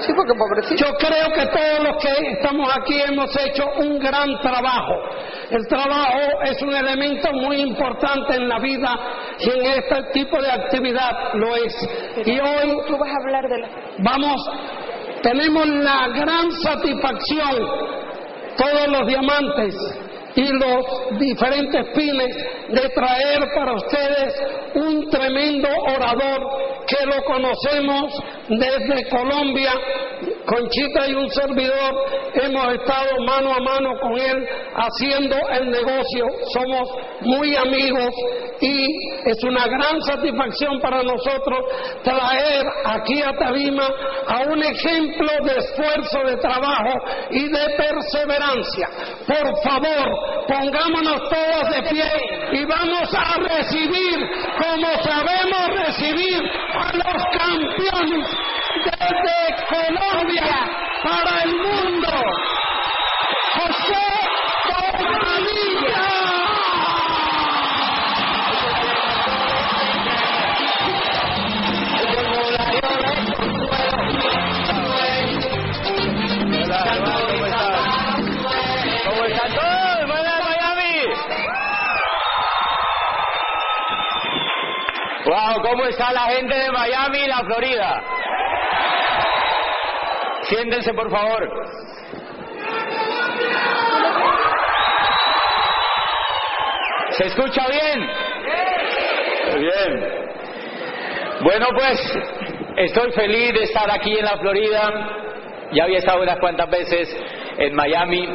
Sí, porque pobrecito. Yo creo que todos los que estamos aquí hemos hecho un gran trabajo. El trabajo es un elemento muy importante en la vida y en este tipo de actividad lo es. Y hoy Tú vas a hablar de la... vamos, tenemos la gran satisfacción, todos los diamantes y los diferentes pines, de traer para ustedes un tremendo orador que lo conocemos desde Colombia. Conchita y un servidor hemos estado mano a mano con él haciendo el negocio. Somos muy amigos y es una gran satisfacción para nosotros traer aquí a Tarima a un ejemplo de esfuerzo, de trabajo y de perseverancia. Por favor, pongámonos todos de pie y vamos a recibir como sabemos recibir a los campeones desde Colombia para el mundo. José Wow, ¿cómo está la gente de Miami y la Florida? Siéntense, por favor. ¿Se escucha bien? Bien. Bueno, pues estoy feliz de estar aquí en la Florida. Ya había estado unas cuantas veces en Miami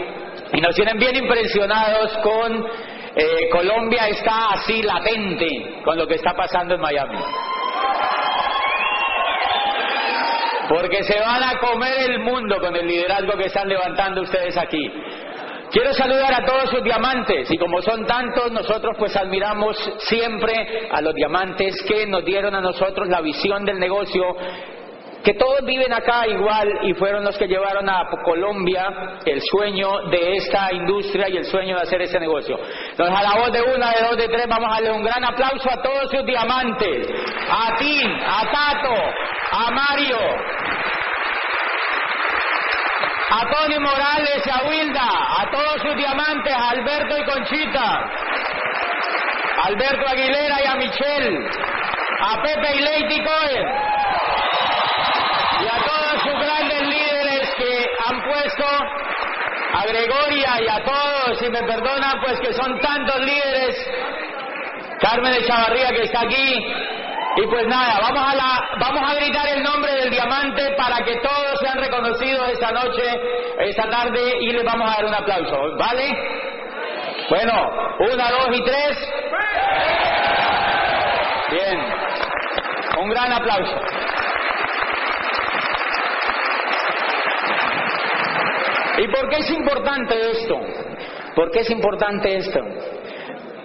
y nos tienen bien impresionados con eh, Colombia está así latente con lo que está pasando en Miami. Porque se van a comer el mundo con el liderazgo que están levantando ustedes aquí. Quiero saludar a todos sus diamantes y como son tantos, nosotros pues admiramos siempre a los diamantes que nos dieron a nosotros la visión del negocio, que todos viven acá igual y fueron los que llevaron a Colombia el sueño de esta industria y el sueño de hacer ese negocio. Entonces a la voz de una, de dos, de tres, vamos a darle un gran aplauso a todos sus diamantes, a ti, a Tato, a Mario, a Tony Morales y a Wilda, a todos sus diamantes, a Alberto y Conchita, a Alberto Aguilera y a Michelle, a Pepe y Lady Cohen, y a todos sus grandes líderes que han puesto, Gregoria y a todos, si me perdonan, pues que son tantos líderes, Carmen de Chavarría que está aquí, y pues nada, vamos a, la, vamos a gritar el nombre del diamante para que todos sean reconocidos esta noche, esta tarde, y les vamos a dar un aplauso, ¿vale? Bueno, una, dos y tres. Bien, un gran aplauso. ¿Y por qué es importante esto? ¿Por qué es importante esto?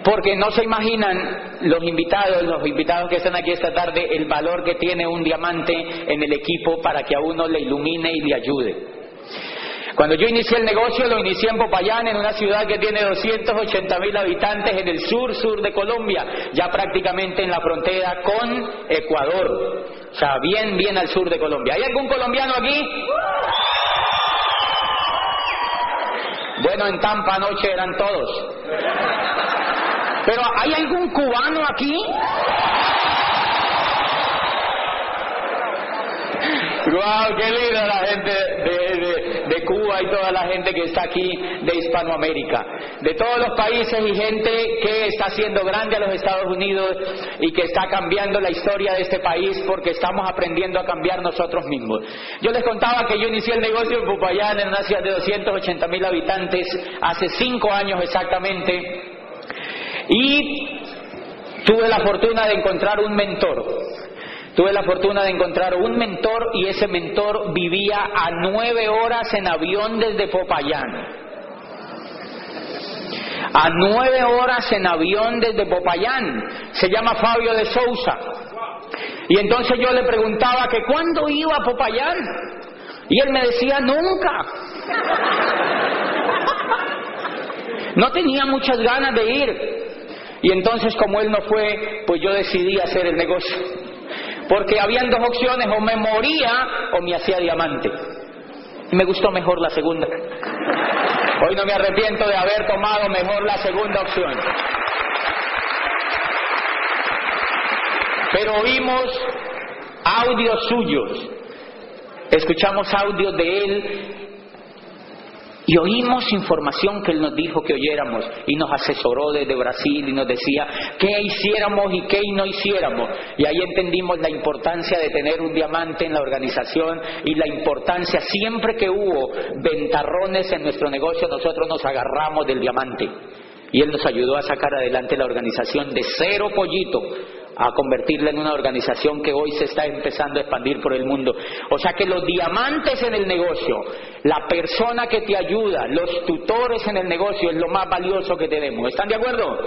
Porque no se imaginan los invitados, los invitados que están aquí esta tarde, el valor que tiene un diamante en el equipo para que a uno le ilumine y le ayude. Cuando yo inicié el negocio, lo inicié en Popayán, en una ciudad que tiene 280 mil habitantes en el sur, sur de Colombia, ya prácticamente en la frontera con Ecuador. O sea, bien, bien al sur de Colombia. ¿Hay algún colombiano aquí? Bueno, en Tampa anoche eran todos. Pero ¿hay algún cubano aquí? ¡Guau! ¡Qué linda la gente de- de Cuba y toda la gente que está aquí de Hispanoamérica, de todos los países y gente que está haciendo grande a los Estados Unidos y que está cambiando la historia de este país porque estamos aprendiendo a cambiar nosotros mismos. Yo les contaba que yo inicié el negocio en Popayán, en una ciudad de 280 mil habitantes, hace cinco años exactamente, y tuve la fortuna de encontrar un mentor Tuve la fortuna de encontrar un mentor y ese mentor vivía a nueve horas en avión desde Popayán. A nueve horas en avión desde Popayán. Se llama Fabio de Sousa. Y entonces yo le preguntaba que cuándo iba a Popayán. Y él me decía, nunca. No tenía muchas ganas de ir. Y entonces como él no fue, pues yo decidí hacer el negocio. Porque habían dos opciones, o me moría o me hacía diamante. Y me gustó mejor la segunda. Hoy no me arrepiento de haber tomado mejor la segunda opción. Pero oímos audios suyos, escuchamos audios de él y oímos información que Él nos dijo que oyéramos y nos asesoró desde Brasil y nos decía qué hiciéramos y qué no hiciéramos. Y ahí entendimos la importancia de tener un diamante en la organización y la importancia, siempre que hubo ventarrones en nuestro negocio, nosotros nos agarramos del diamante. Y Él nos ayudó a sacar adelante la organización de cero pollito a convertirla en una organización que hoy se está empezando a expandir por el mundo. O sea que los diamantes en el negocio, la persona que te ayuda, los tutores en el negocio es lo más valioso que tenemos. ¿Están de acuerdo?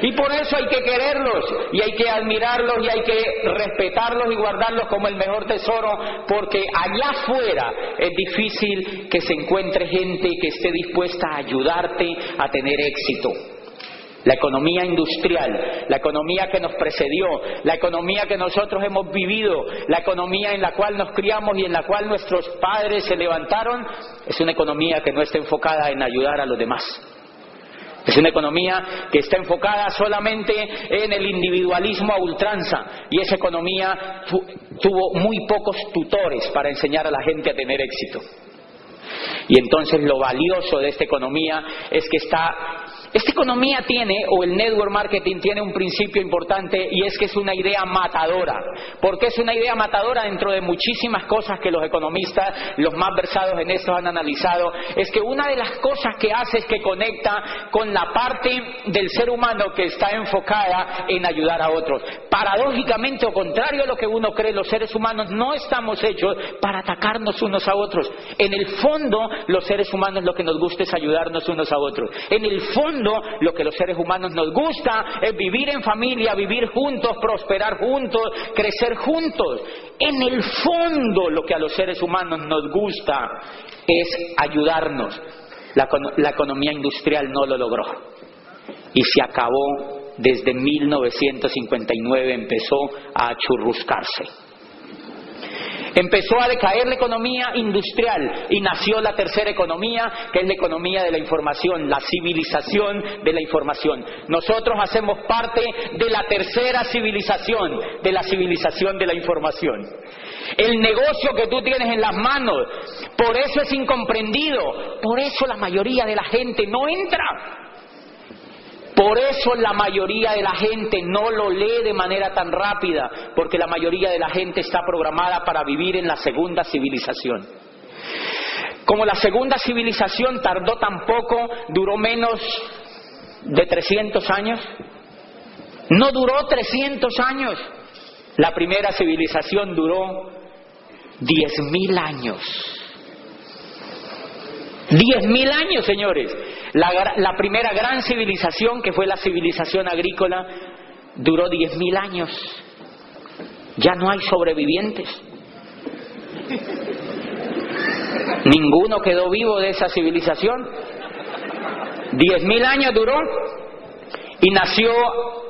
Y por eso hay que quererlos y hay que admirarlos y hay que respetarlos y guardarlos como el mejor tesoro porque allá afuera es difícil que se encuentre gente que esté dispuesta a ayudarte a tener éxito la economía industrial, la economía que nos precedió, la economía que nosotros hemos vivido, la economía en la cual nos criamos y en la cual nuestros padres se levantaron, es una economía que no está enfocada en ayudar a los demás. Es una economía que está enfocada solamente en el individualismo a ultranza y esa economía tuvo muy pocos tutores para enseñar a la gente a tener éxito. Y entonces lo valioso de esta economía es que está esta economía tiene, o el network marketing tiene un principio importante y es que es una idea matadora. ¿Por qué es una idea matadora dentro de muchísimas cosas que los economistas, los más versados en esto han analizado? Es que una de las cosas que hace es que conecta con la parte del ser humano que está enfocada en ayudar a otros. Paradójicamente, o contrario a lo que uno cree, los seres humanos no estamos hechos para atacarnos unos a otros. En el fondo, los seres humanos lo que nos gusta es ayudarnos unos a otros. En el fondo, lo que los seres humanos nos gusta es vivir en familia, vivir juntos, prosperar juntos, crecer juntos. En el fondo lo que a los seres humanos nos gusta es ayudarnos. La, la economía industrial no lo logró y se acabó desde 1959, empezó a churruscarse. Empezó a decaer la economía industrial y nació la tercera economía, que es la economía de la información, la civilización de la información. Nosotros hacemos parte de la tercera civilización, de la civilización de la información. El negocio que tú tienes en las manos, por eso es incomprendido, por eso la mayoría de la gente no entra. Por eso la mayoría de la gente no lo lee de manera tan rápida, porque la mayoría de la gente está programada para vivir en la segunda civilización. Como la segunda civilización tardó tan poco, duró menos de 300 años. No duró 300 años. La primera civilización duró 10.000 años. 10.000 años, señores. La, primera gran civilización, que fue la civilización agrícola, duró 10.000 años. Ya no hay sobrevivientes. Ninguno quedó vivo de esa civilización. 10.000 años duró y nació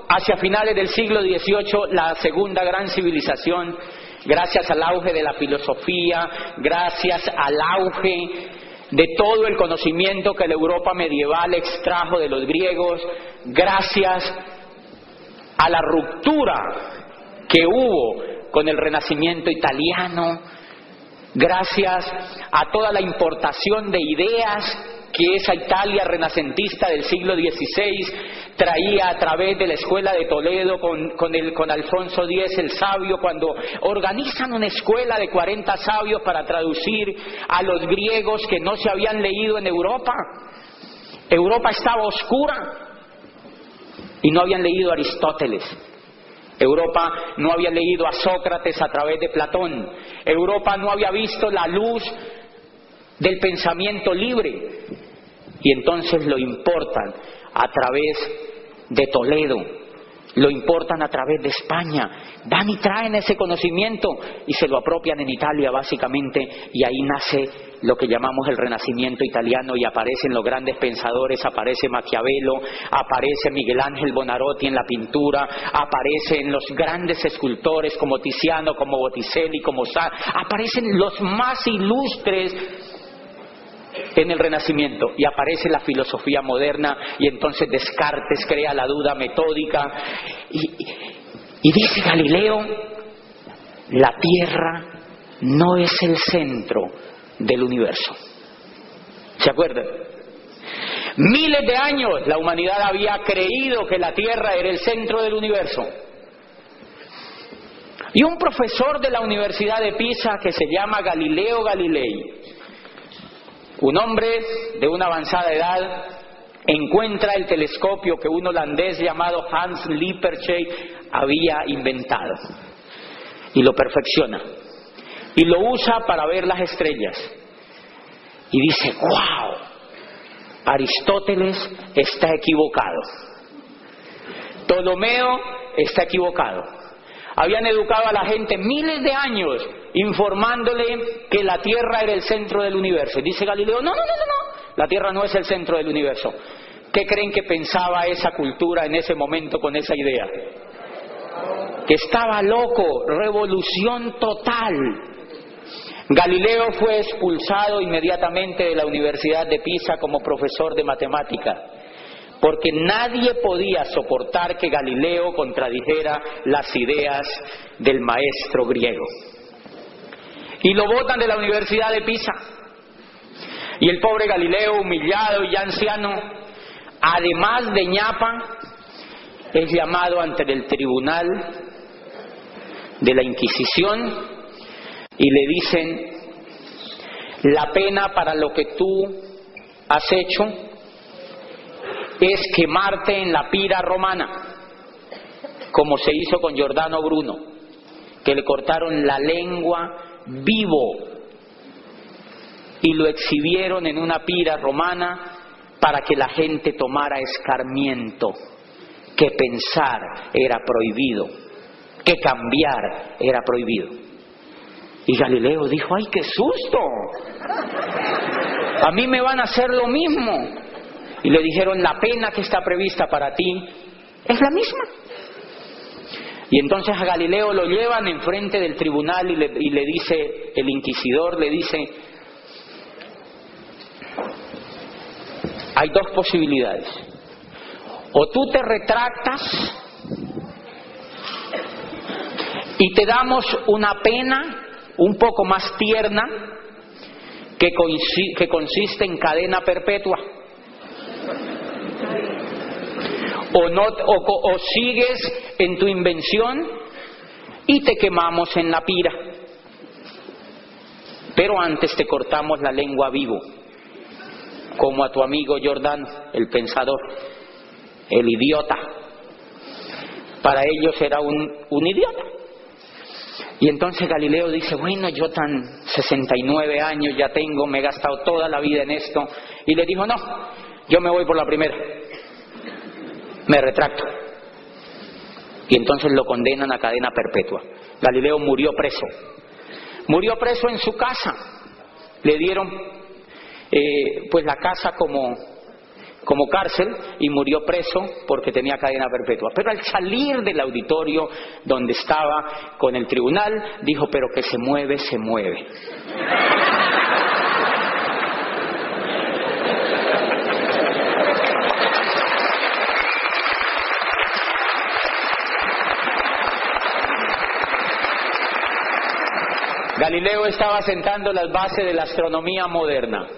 hacia finales del siglo XVIII la segunda gran civilización, gracias al auge de la filosofía, gracias al auge de todo el conocimiento que la Europa medieval extrajo de los griegos, gracias a la ruptura que hubo con el Renacimiento italiano, gracias a toda la importación de ideas que esa Italia renacentista del siglo XVI traía a través de la escuela de Toledo con, con, el, con Alfonso X el sabio, cuando organizan una escuela de 40 sabios para traducir a los griegos que no se habían leído en Europa. Europa estaba oscura y no habían leído a Aristóteles. Europa no había leído a Sócrates a través de Platón. Europa no había visto la luz del pensamiento libre. Y entonces lo importan a través de Toledo, lo importan a través de España, van y traen ese conocimiento y se lo apropian en Italia básicamente y ahí nace lo que llamamos el renacimiento italiano y aparecen los grandes pensadores, aparece Maquiavelo, aparece Miguel Ángel Bonarotti en la pintura, aparecen los grandes escultores como Tiziano, como Botticelli, como Sa, aparecen los más ilustres en el Renacimiento y aparece la filosofía moderna y entonces Descartes crea la duda metódica y, y dice Galileo, la Tierra no es el centro del universo. ¿Se acuerdan? Miles de años la humanidad había creído que la Tierra era el centro del universo. Y un profesor de la Universidad de Pisa que se llama Galileo Galilei, un hombre de una avanzada edad encuentra el telescopio que un holandés llamado Hans Lippershey había inventado y lo perfecciona y lo usa para ver las estrellas y dice, wow, Aristóteles está equivocado, Ptolomeo está equivocado. Habían educado a la gente miles de años informándole que la Tierra era el centro del universo. dice Galileo, no, no, no, no, no, la Tierra no es el centro del universo. ¿Qué creen que pensaba esa cultura en ese momento con esa idea? Que estaba loco, revolución total. Galileo fue expulsado inmediatamente de la Universidad de Pisa como profesor de matemática, porque nadie podía soportar que Galileo contradijera las ideas del maestro griego y lo botan de la Universidad de Pisa. Y el pobre Galileo, humillado y ya anciano, además de ñapa, es llamado ante el tribunal de la Inquisición y le dicen, la pena para lo que tú has hecho es quemarte en la pira romana, como se hizo con Giordano Bruno, que le cortaron la lengua vivo y lo exhibieron en una pira romana para que la gente tomara escarmiento, que pensar era prohibido, que cambiar era prohibido. Y Galileo dijo, ay, qué susto, a mí me van a hacer lo mismo. Y le dijeron, la pena que está prevista para ti es la misma. Y entonces a Galileo lo llevan enfrente del tribunal y le, y le dice, el inquisidor le dice, hay dos posibilidades. O tú te retractas y te damos una pena un poco más tierna que, que consiste en cadena perpetua o, no, o, sigues en tu invención y te quemamos en la pira. Pero antes te cortamos la lengua vivo, como a tu amigo Jordán, el pensador, el idiota. Para ellos era un, un idiota. Y entonces Galileo dice, bueno, yo tan 69 años ya tengo, me he gastado toda la vida en esto. Y le dijo, no, yo me voy por la primera me retracto. Y entonces lo condenan a cadena perpetua. Galileo murió preso. Murió preso en su casa. Le dieron eh, pues la casa como, como cárcel y murió preso porque tenía cadena perpetua. Pero al salir del auditorio donde estaba con el tribunal, dijo, pero que se mueve, se mueve. Galileo estaba sentando las bases de la astronomía moderna.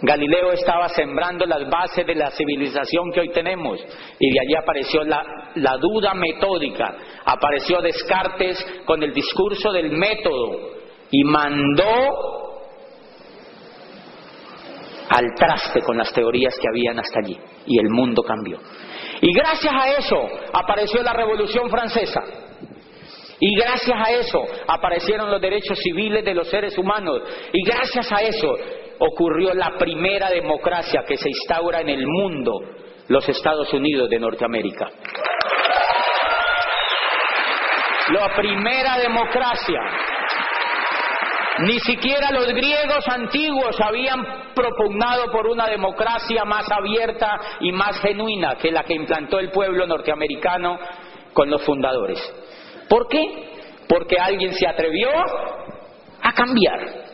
Galileo estaba sembrando las bases de la civilización que hoy tenemos y de allí apareció la, la, duda metódica, apareció Descartes con el discurso del método y mandó al traste con las teorías que habían hasta allí y el mundo cambió. Y gracias a eso apareció la Revolución Francesa. Y gracias a eso aparecieron los derechos civiles de los seres humanos. Y gracias a eso ocurrió la primera democracia que se instaura en el mundo, los Estados Unidos de Norteamérica. La primera democracia. Ni siquiera los griegos antiguos habían propugnado por una democracia más abierta y más genuina que la que implantó el pueblo norteamericano con los fundadores. ¿Por qué? Porque alguien se atrevió a cambiar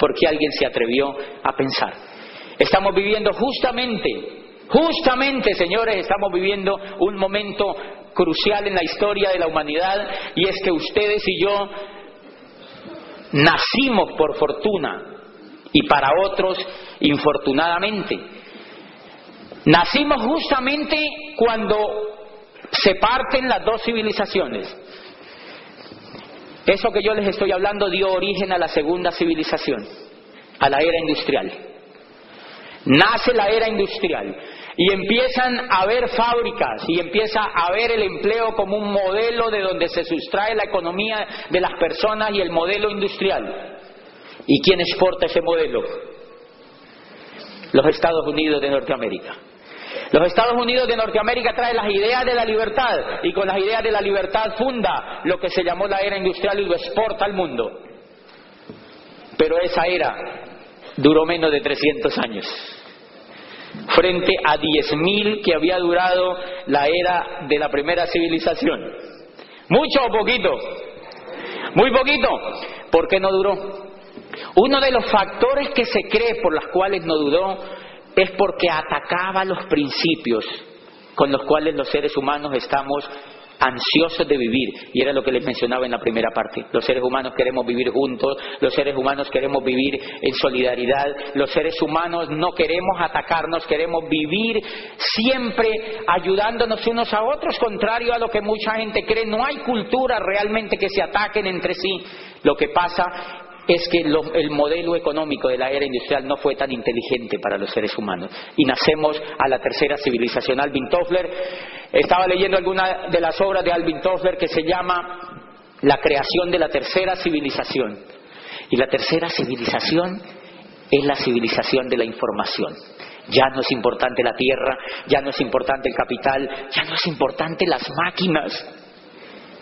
porque alguien se atrevió a pensar. Estamos viviendo justamente, justamente, señores, estamos viviendo un momento crucial en la historia de la humanidad y es que ustedes y yo nacimos por fortuna y para otros infortunadamente. Nacimos justamente cuando se parten las dos civilizaciones. Eso que yo les estoy hablando dio origen a la segunda civilización, a la era industrial. Nace la era industrial y empiezan a haber fábricas y empieza a haber el empleo como un modelo de donde se sustrae la economía de las personas y el modelo industrial. ¿Y quién exporta ese modelo? Los Estados Unidos de Norteamérica. Los Estados Unidos de Norteamérica traen las ideas de la libertad y con las ideas de la libertad funda lo que se llamó la era industrial y lo exporta al mundo. Pero esa era duró menos de 300 años, frente a 10.000 que había durado la era de la primera civilización. ¿Mucho o poquito? Muy poquito. ¿Por qué no duró? Uno de los factores que se cree por los cuales no duró es porque atacaba los principios con los cuales los seres humanos estamos ansiosos de vivir. Y era lo que les mencionaba en la primera parte. Los seres humanos queremos vivir juntos, los seres humanos queremos vivir en solidaridad, los seres humanos no queremos atacarnos, queremos vivir siempre ayudándonos unos a otros, contrario a lo que mucha gente cree. No hay cultura realmente que se ataquen entre sí. Lo que pasa es que el modelo económico de la era industrial no fue tan inteligente para los seres humanos. Y nacemos a la tercera civilización. Alvin Toffler, estaba leyendo alguna de las obras de Alvin Toffler que se llama La creación de la tercera civilización. Y la tercera civilización es la civilización de la información. Ya no es importante la tierra, ya no es importante el capital, ya no es importante las máquinas.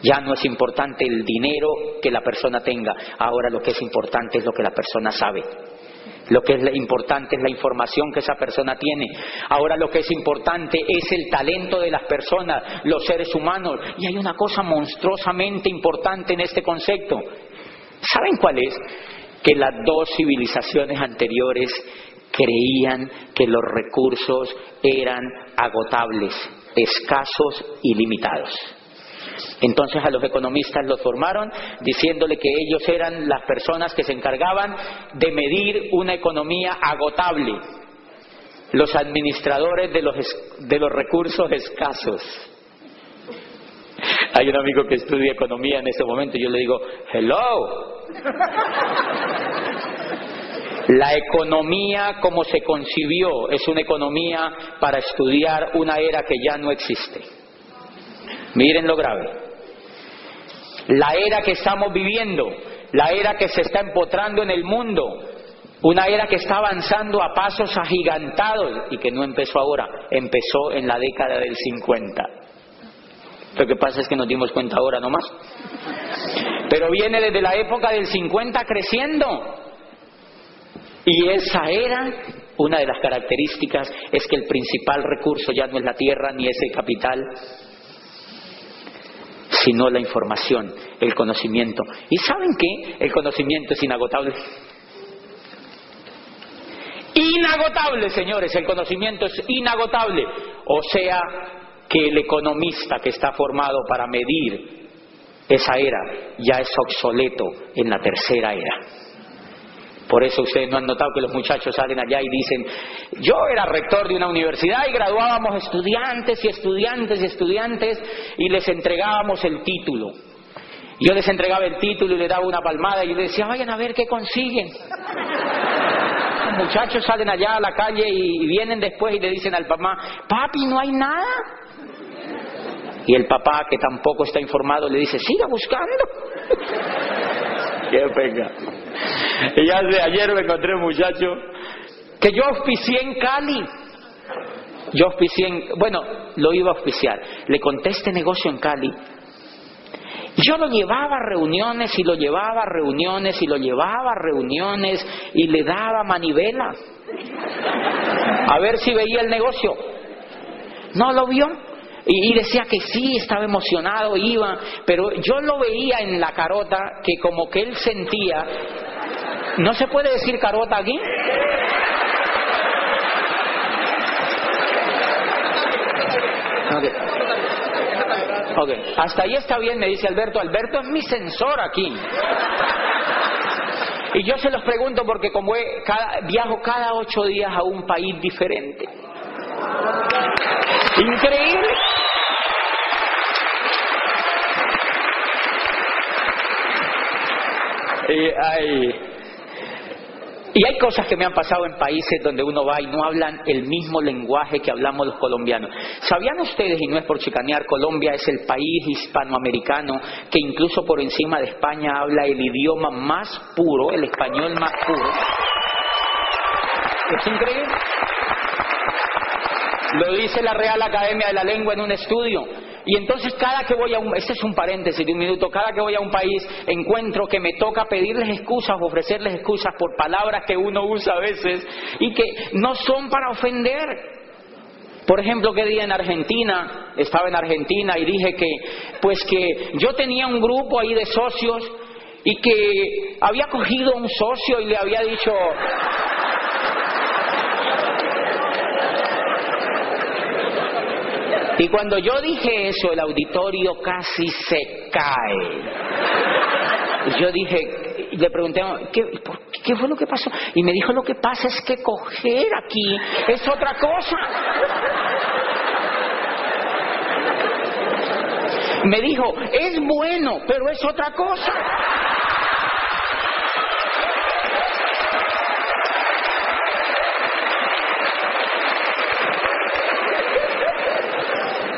Ya no es importante el dinero que la persona tenga, ahora lo que es importante es lo que la persona sabe. Lo que es importante es la información que esa persona tiene. Ahora lo que es importante es el talento de las personas, los seres humanos. Y hay una cosa monstruosamente importante en este concepto. ¿Saben cuál es? Que las dos civilizaciones anteriores creían que los recursos eran agotables, escasos y limitados. Entonces a los economistas los formaron diciéndole que ellos eran las personas que se encargaban de medir una economía agotable, los administradores de los, de los recursos escasos. Hay un amigo que estudia economía en ese momento y yo le digo, hello. La economía como se concibió es una economía para estudiar una era que ya no existe. Miren lo grave. La era que estamos viviendo, la era que se está empotrando en el mundo, una era que está avanzando a pasos agigantados y que no empezó ahora, empezó en la década del 50. Lo que pasa es que nos dimos cuenta ahora nomás. Pero viene desde la época del 50 creciendo. Y esa era, una de las características es que el principal recurso ya no es la tierra ni es el capital, sino la información, el conocimiento. ¿Y saben qué? El conocimiento es inagotable. Inagotable, señores, el conocimiento es inagotable. O sea, que el economista que está formado para medir esa era ya es obsoleto en la tercera era. Por eso ustedes no han notado que los muchachos salen allá y dicen, yo era rector de una universidad y graduábamos estudiantes y estudiantes y estudiantes y les entregábamos el título. Yo les entregaba el título y les daba una palmada y les decía, vayan a ver qué consiguen. Los muchachos salen allá a la calle y vienen después y le dicen al papá, papi, no hay nada. Y el papá, que tampoco está informado, le dice, siga buscando. qué pega. Y ya de ayer me encontré un muchacho que yo auspicié en Cali. Yo auspicié en, bueno, lo iba a auspiciar. Le conté este negocio en Cali yo lo llevaba a reuniones y lo llevaba a reuniones y lo llevaba a reuniones y le daba manivela. A ver si veía el negocio. No lo vio. Y, decía que sí, estaba emocionado, iba, pero yo lo veía en la carota que como que él sentía, ¿no se puede decir carota aquí? Ok, hasta ahí está bien, me dice Alberto. Alberto es mi sensor aquí. Y yo se los pregunto porque como viajo cada ocho días a un país diferente. Increíble. Y, ay, y hay cosas que me han pasado en países donde uno va y no hablan el mismo lenguaje que hablamos los colombianos. ¿Sabían ustedes, y no es por chicanear, Colombia es el país hispanoamericano que incluso por encima de España habla el idioma más puro, el español más puro? Es increíble. Lo dice la Real Academia de la Lengua en un estudio. Y entonces cada que voy a un, este es un paréntesis de un minuto, cada que voy a un país encuentro que me toca pedirles excusas, ofrecerles excusas por palabras que uno usa a veces y que no son para ofender. Por ejemplo, que día en Argentina, estaba en Argentina y dije que, pues que yo tenía un grupo ahí de socios y que había cogido un socio y le había dicho, Y cuando yo dije eso, el auditorio casi se cae. Yo dije, le pregunté, ¿qué, ¿qué fue lo que pasó? Y me dijo, lo que pasa es que coger aquí es otra cosa. Me dijo, es bueno, pero es otra cosa.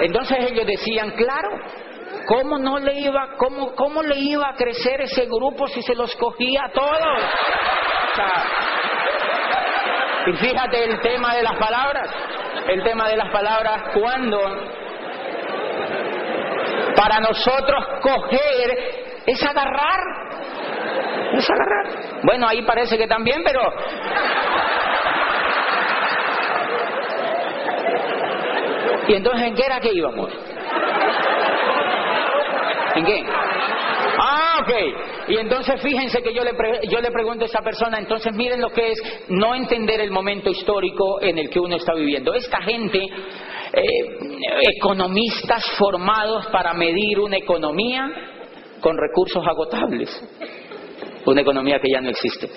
Entonces ellos decían, claro, ¿cómo no le iba, cómo, cómo le iba a crecer ese grupo si se los cogía a todos? y fíjate el tema de las palabras, el tema de las palabras cuando para nosotros coger es agarrar, es agarrar. Bueno, ahí parece que también, pero ¿Y entonces en qué era que íbamos? ¿En qué? Ah, ok. Y entonces fíjense que yo le, yo le pregunto a esa persona, entonces miren lo que es no entender el momento histórico en el que uno está viviendo. Esta gente, eh, economistas formados para medir una economía con recursos agotables, una economía que ya no existe.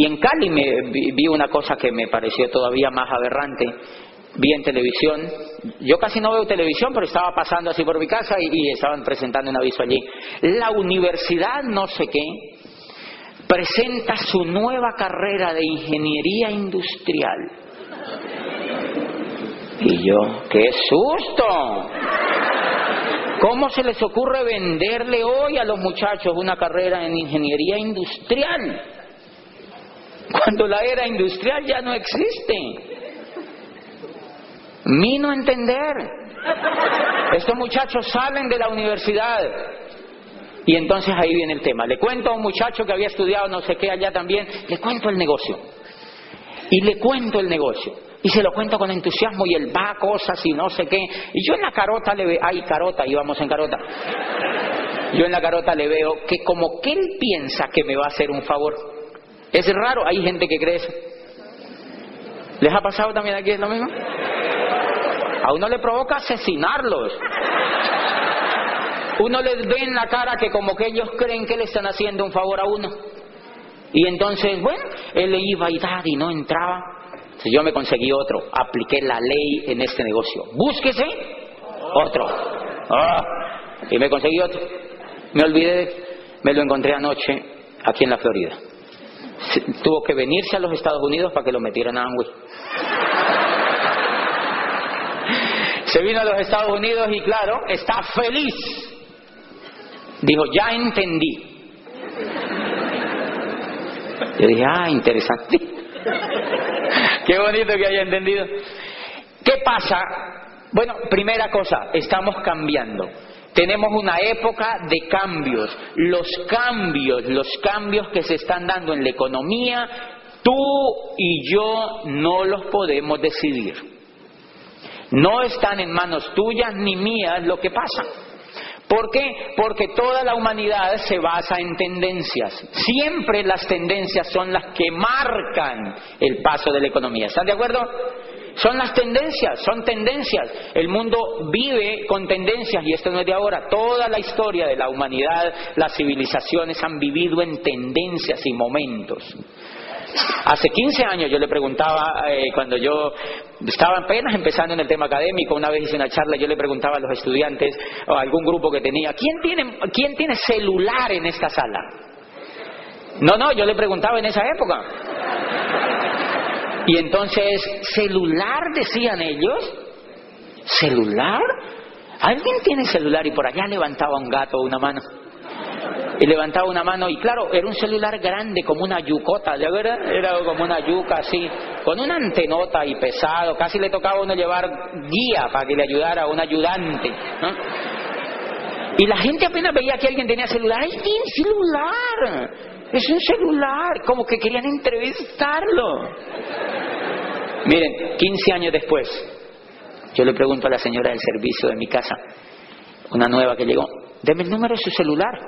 Y en Cali me vi una cosa que me pareció todavía más aberrante. Vi en televisión, yo casi no veo televisión, pero estaba pasando así por mi casa y, estaban presentando un aviso allí. La universidad no sé qué presenta su nueva carrera de ingeniería industrial. Y yo, ¡qué susto! ¿Cómo se les ocurre venderle hoy a los muchachos una carrera en ingeniería industrial? Cuando la era industrial ya no existe. Mi no entender. Estos muchachos salen de la universidad. Y entonces ahí viene el tema. Le cuento a un muchacho que había estudiado no sé qué allá también, le cuento el negocio. Y le cuento el negocio. Y se lo cuento con entusiasmo y él va a cosas y no sé qué. Y yo en la carota le veo, ay carota, íbamos en carota. Yo en la carota le veo que como que él piensa que me va a hacer un favor. Es raro, hay gente que cree eso. ¿Les ha pasado también aquí lo mismo? A uno le provoca asesinarlos. Uno les ve en la cara que como que ellos creen que le están haciendo un favor a uno. Y entonces, bueno, él le iba y dar y no entraba. Entonces yo me conseguí otro, apliqué la ley en este negocio. Búsquese otro. Ah, y me conseguí otro. Me olvidé, me lo encontré anoche aquí en la Florida. Tuvo que venirse a los Estados Unidos para que lo metieran a Amway. Se vino a los Estados Unidos y claro, está feliz. Dijo, ya entendí. Yo dije, ah, interesante. Qué bonito que haya entendido. ¿Qué pasa? Bueno, primera cosa, estamos cambiando. Tenemos una época de cambios. Los cambios, los cambios que se están dando en la economía, tú y yo no los podemos decidir. No están en manos tuyas ni mías lo que pasa. ¿Por qué? Porque toda la humanidad se basa en tendencias. Siempre las tendencias son las que marcan el paso de la economía. ¿Están de acuerdo? Son las tendencias, son tendencias. El mundo vive con tendencias y esto no es de ahora. Toda la historia de la humanidad, las civilizaciones han vivido en tendencias y momentos. Hace 15 años yo le preguntaba, eh, cuando yo estaba apenas empezando en el tema académico, una vez hice una charla, yo le preguntaba a los estudiantes o a algún grupo que tenía, ¿quién tiene, ¿quién tiene celular en esta sala? No, no, yo le preguntaba en esa época. Y entonces, ¿celular decían ellos? ¿Celular? ¿Alguien tiene celular? Y por allá levantaba un gato una mano. Y levantaba una mano y claro, era un celular grande como una yucota, ¿ya verdad? Era como una yuca así, con una antenota y pesado, casi le tocaba a uno llevar guía para que le ayudara un ayudante. Y la gente apenas veía que alguien tenía celular, ¡ay, tiene celular! Es un celular, como que querían entrevistarlo. Miren, 15 años después, yo le pregunto a la señora del servicio de mi casa, una nueva que llegó, deme el número de su celular.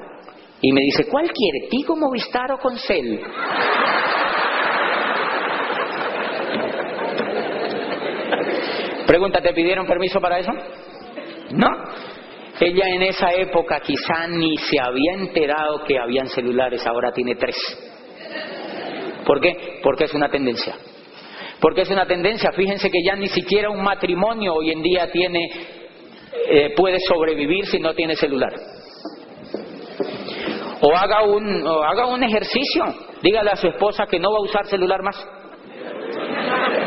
Y me dice, ¿cuál quiere? ¿Tigo, Movistar o Concel? Pregunta, ¿te pidieron permiso para eso? No. Ella en esa época quizá ni se había enterado que habían celulares, ahora tiene tres. ¿Por qué? Porque es una tendencia. Porque es una tendencia. Fíjense que ya ni siquiera un matrimonio hoy en día tiene, eh, puede sobrevivir si no tiene celular. O haga, un, o haga un ejercicio. Dígale a su esposa que no va a usar celular más.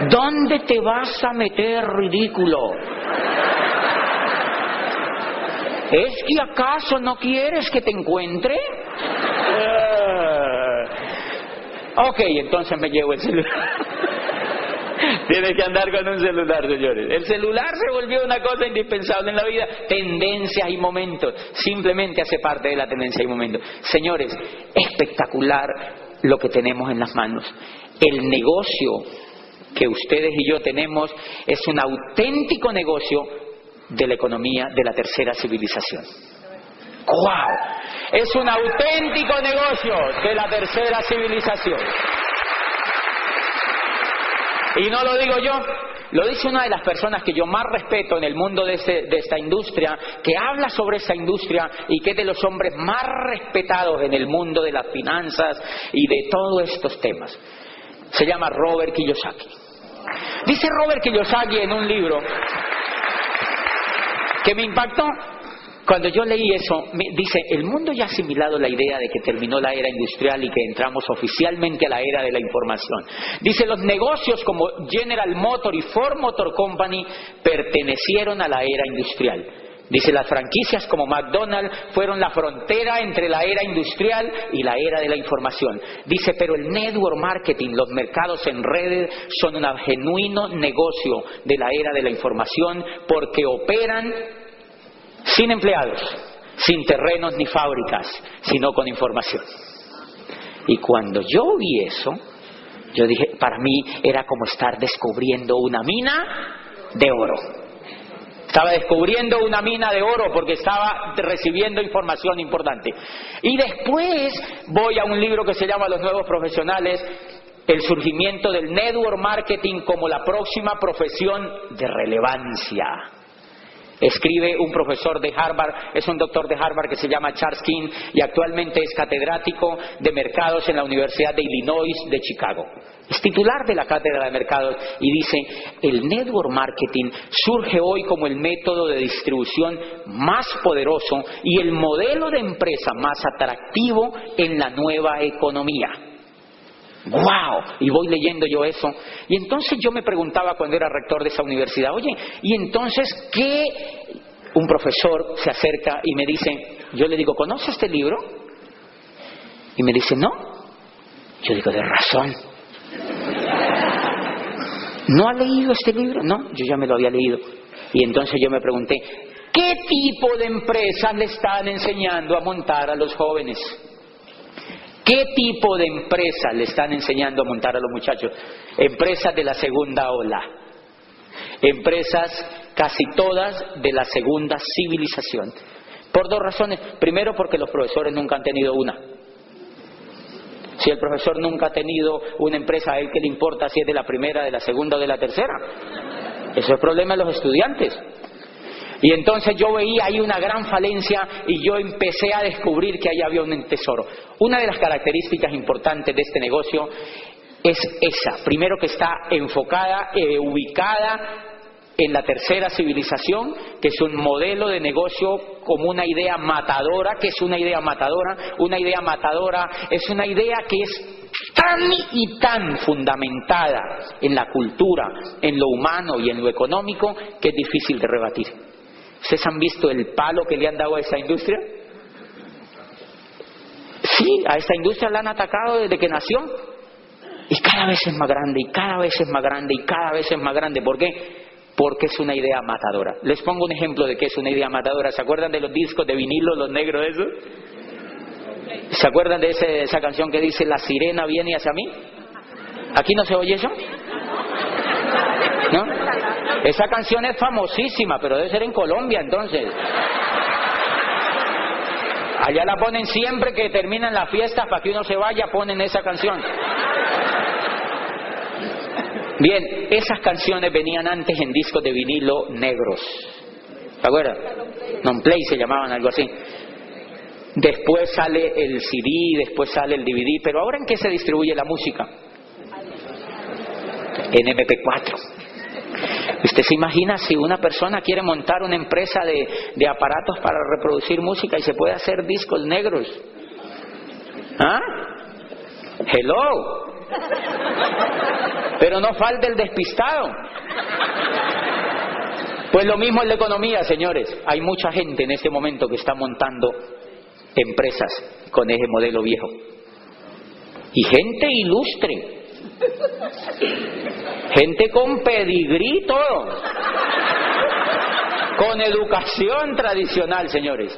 ¿Dónde te vas a meter, ridículo? ¿Es que acaso no quieres que te encuentre? Eh. ok, entonces me llevo el celular. Tienes que andar con un celular, señores. El celular se volvió una cosa indispensable en la vida. Tendencias y momentos. Simplemente hace parte de la tendencia y momentos. Señores, espectacular lo que tenemos en las manos. El negocio que ustedes y yo tenemos es un auténtico negocio de la economía de la tercera civilización. ¡Wow! Es un auténtico negocio de la tercera civilización. Y no lo digo yo, lo dice una de las personas que yo más respeto en el mundo de, de, esta industria, que habla sobre esa industria y que es de los hombres más respetados en el mundo de las finanzas y de todos estos temas. Se llama Robert Kiyosaki. Dice Robert Kiyosaki en un libro que me impactó. Cuando yo leí eso, me dice, el mundo ya ha asimilado la idea de que terminó la era industrial y que entramos oficialmente a la era de la información. Dice, los negocios como General Motor y Ford Motor Company pertenecieron a la era industrial. Dice, las franquicias como McDonald's fueron la frontera entre la era industrial y la era de la información. Dice, pero el network marketing, los mercados en redes son un genuino negocio de la era de la información porque operan sin empleados, sin terrenos ni fábricas, sino con información. Y cuando yo vi eso, yo dije, para mí era como estar descubriendo una mina de oro. Estaba descubriendo una mina de oro porque estaba recibiendo información importante. Y después voy a un libro que se llama Los Nuevos Profesionales el surgimiento del network marketing como la próxima profesión de relevancia. Escribe un profesor de Harvard, es un doctor de Harvard que se llama Charles King y actualmente es catedrático de mercados en la Universidad de Illinois de Chicago. Es titular de la cátedra de mercados y dice, el network marketing surge hoy como el método de distribución más poderoso y el modelo de empresa más atractivo en la nueva economía. ¡Wow! Y voy leyendo yo eso. Y entonces yo me preguntaba cuando era rector de esa universidad, oye, ¿y entonces qué? Un profesor se acerca y me dice, yo le digo, ¿conoce este libro? Y me dice, no. Yo digo, de razón. ¿No ha leído este libro? No, yo ya me lo había leído. Y entonces yo me pregunté, ¿qué tipo de empresas le están enseñando a montar a los jóvenes? ¿Qué tipo de empresas le están enseñando a montar a los muchachos? Empresas de la segunda ola. Empresas casi todas de la segunda civilización. Por dos razones. Primero porque los profesores nunca han tenido una. Si el profesor nunca ha tenido una empresa, ¿a él qué le importa si es de la primera, de la segunda o de la tercera? Eso es problema de los estudiantes. Y entonces yo veía ahí una gran falencia y yo empecé a descubrir que ahí había un tesoro. Una de las características importantes de este negocio es esa. Primero que está enfocada, eh, ubicada en la tercera civilización, que es un modelo de negocio como una idea matadora, que es una idea matadora, una idea matadora es una idea que es tan y tan fundamentada en la cultura, en lo humano y en lo económico, que es difícil de rebatir. ¿Ustedes han visto el palo que le han dado a esa industria? Sí, a esta industria la han atacado desde que nació. Y cada vez es más grande, y cada vez es más grande, y cada vez es más grande. ¿Por qué? porque es una idea matadora. Les pongo un ejemplo de que es una idea matadora. ¿Se acuerdan de los discos de vinilo, los negros de eso? ¿Se acuerdan de esa canción que dice La sirena viene hacia mí? ¿Aquí no se oye eso? ¿No? Esa canción es famosísima, pero debe ser en Colombia entonces. Allá la ponen siempre que terminan las fiestas para que uno se vaya, ponen esa canción. Bien, esas canciones venían antes en discos de vinilo negros. ¿Se acuerdan? Non-play se llamaban algo así. Después sale el CD, después sale el DVD, pero ahora en qué se distribuye la música? En MP4. ¿Usted se imagina si una persona quiere montar una empresa de, de aparatos para reproducir música y se puede hacer discos negros? ¿Ah? Hello. Pero no falta el despistado. Pues lo mismo en la economía, señores. Hay mucha gente en este momento que está montando empresas con ese modelo viejo. Y gente ilustre. Gente con pedigrí. Con educación tradicional, señores.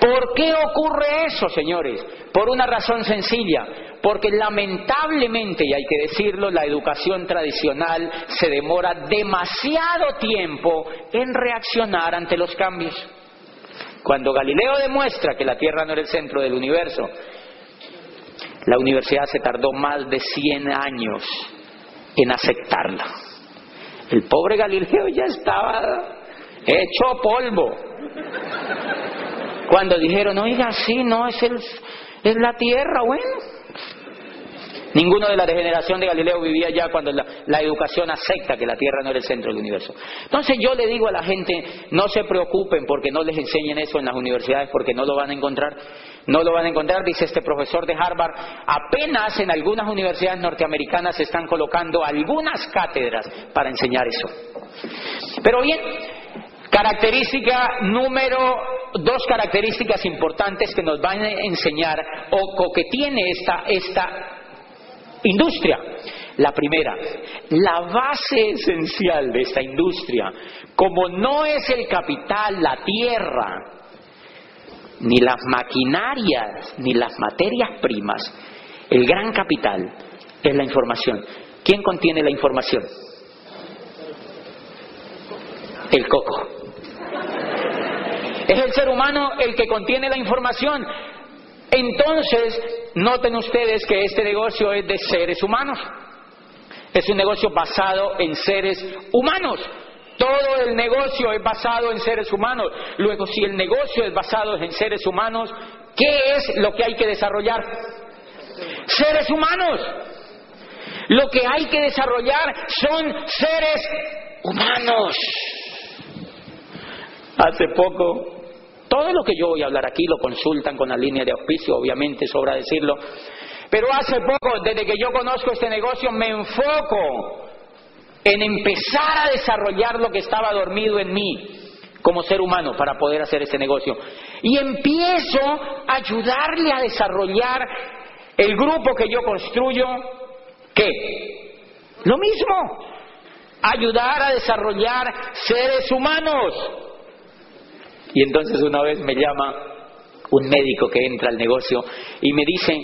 ¿Por qué ocurre eso, señores? Por una razón sencilla porque lamentablemente, y hay que decirlo, la educación tradicional se demora demasiado tiempo en reaccionar ante los cambios. Cuando Galileo demuestra que la Tierra no era el centro del universo, la universidad se tardó más de 100 años en aceptarla. El pobre Galileo ya estaba hecho polvo. Cuando dijeron, oiga, sí, no, es, el, es la Tierra, bueno, Ninguno de la degeneración de Galileo vivía ya cuando la, educación acepta que la Tierra no era el centro del universo. Entonces yo le digo a la gente, no se preocupen porque no les enseñen eso en las universidades porque no lo van a encontrar. No lo van a encontrar, dice este profesor de Harvard. Apenas en algunas universidades norteamericanas se están colocando algunas cátedras para enseñar eso. Pero bien, característica número, dos características importantes que nos van a enseñar o, que tiene esta, esta industria. La primera, la base esencial de esta industria, como no es el capital, la tierra, ni las maquinarias, ni las materias primas, el gran capital es la información. ¿Quién contiene la información? El coco. Es el ser humano el que contiene la información. Entonces, noten ustedes que este negocio es de seres humanos. Es un negocio basado en seres humanos. Todo el negocio es basado en seres humanos. Luego, si el negocio es basado en seres humanos, ¿qué es lo que hay que desarrollar? Seres humanos. Lo que hay que desarrollar son seres humanos. Hace poco, todo lo que yo voy a hablar aquí lo consultan con la línea de auspicio, obviamente, sobra decirlo. Pero hace poco, desde que yo conozco este negocio, me enfoco en empezar a desarrollar lo que estaba dormido en mí como ser humano para poder hacer ese negocio. Y empiezo a ayudarle a desarrollar el grupo que yo construyo, ¿qué? Lo mismo, ayudar a desarrollar seres humanos. Y entonces una vez me llama un médico que entra al negocio y me dice,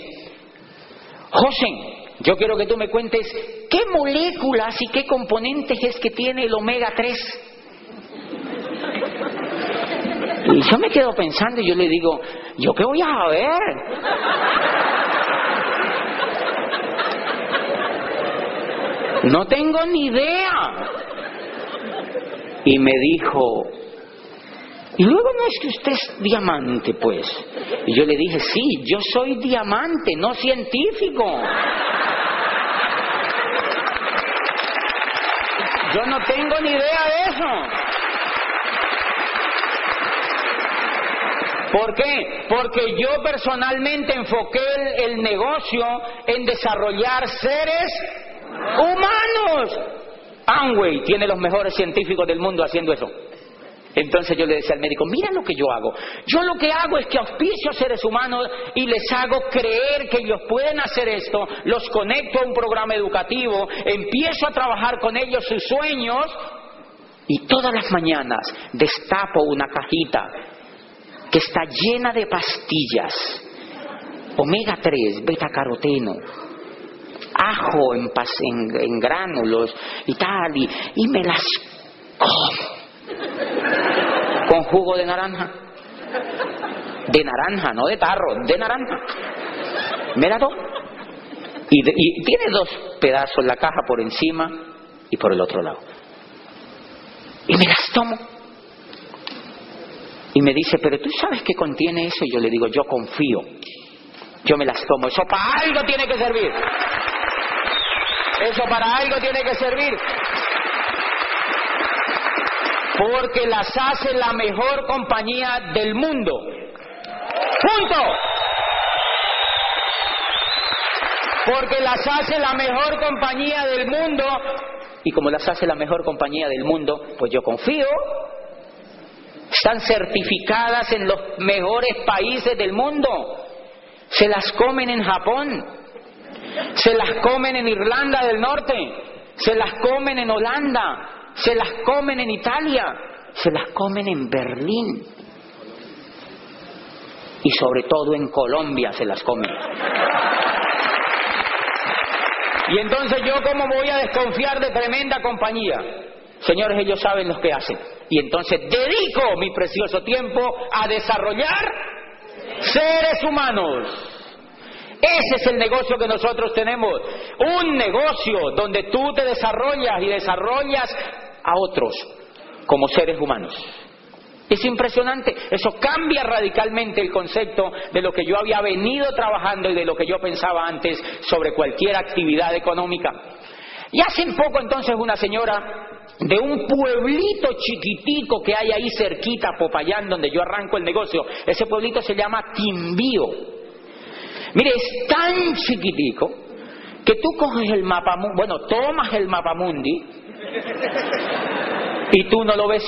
José, yo quiero que tú me cuentes qué moléculas y qué componentes es que tiene el omega 3. Y yo me quedo pensando y yo le digo, ¿yo qué voy a ver? No tengo ni idea. Y me dijo, y luego no es que usted es diamante, pues. Y yo le dije, sí, yo soy diamante, no científico. Yo no tengo ni idea de eso. ¿Por qué? Porque yo personalmente enfoqué el, negocio en desarrollar seres humanos. Amway tiene los mejores científicos del mundo haciendo eso. Entonces yo le decía al médico, mira lo que yo hago. Yo lo que hago es que auspicio a seres humanos y les hago creer que ellos pueden hacer esto, los conecto a un programa educativo, empiezo a trabajar con ellos sus sueños y todas las mañanas destapo una cajita que está llena de pastillas, omega 3, beta caroteno, ajo en, en, gránulos y tal, y, y me las como con jugo de naranja. De naranja, no de tarro, de naranja. Me la Y, y tiene dos pedazos la caja por encima y por el otro lado. Y me las tomo. Y me dice, pero tú sabes que contiene eso. Y yo le digo, yo confío. Yo me las tomo. Eso para algo tiene que servir. Eso para algo tiene que servir porque las hace la mejor compañía del mundo. Punto. Porque las hace la mejor compañía del mundo y como las hace la mejor compañía del mundo, pues yo confío. Están certificadas en los mejores países del mundo. Se las comen en Japón, se las comen en Irlanda del Norte, se las comen en Holanda, se las comen en Italia, se las comen en Berlín y sobre todo en Colombia se las comen. Y entonces yo cómo voy a desconfiar de tremenda compañía. Señores, ellos saben lo que hacen. Y entonces dedico mi precioso tiempo a desarrollar seres humanos. Ese es el negocio que nosotros tenemos. Un negocio donde tú te desarrollas y desarrollas a otros como seres humanos. Es impresionante, eso cambia radicalmente el concepto de lo que yo había venido trabajando y de lo que yo pensaba antes sobre cualquier actividad económica. Y hace poco entonces una señora de un pueblito chiquitico que hay ahí cerquita, Popayán, donde yo arranco el negocio, ese pueblito se llama Timbío. Mire, es tan chiquitico que tú coges el mapa, bueno, tomas el mapamundi y tú no lo ves.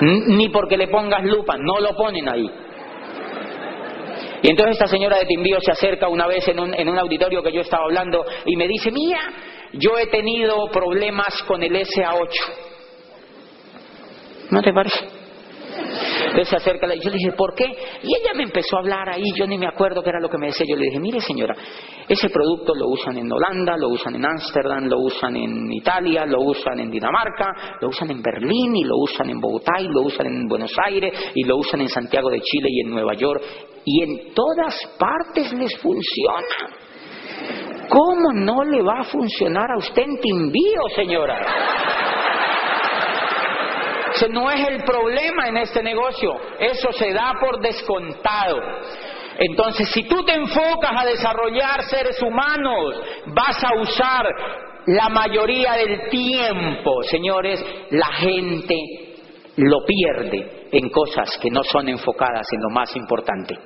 Ni porque le pongas lupa, no lo ponen ahí. Y entonces esta señora de Timbío se acerca una vez en un, en un auditorio que yo estaba hablando y me dice, mira, yo he tenido problemas con el SA8. ¿No te parece? Entonces se acerca y yo le dije, ¿por qué? Y ella me empezó a hablar ahí, yo ni me acuerdo qué era lo que me decía. Yo le dije, mire señora, ese producto lo usan en Holanda, lo usan en Ámsterdam, lo usan en Italia, lo usan en Dinamarca, lo usan en Berlín y lo usan en Bogotá y lo usan en Buenos Aires y lo usan en Santiago de Chile y en Nueva York. Y en todas partes les funciona. ¿Cómo no le va a funcionar a usted en Timbío, señora? No es el problema en este negocio, eso se da por descontado. Entonces, si tú te enfocas a desarrollar seres humanos, vas a usar la mayoría del tiempo, señores, la gente lo pierde en cosas que no son enfocadas en lo más importante.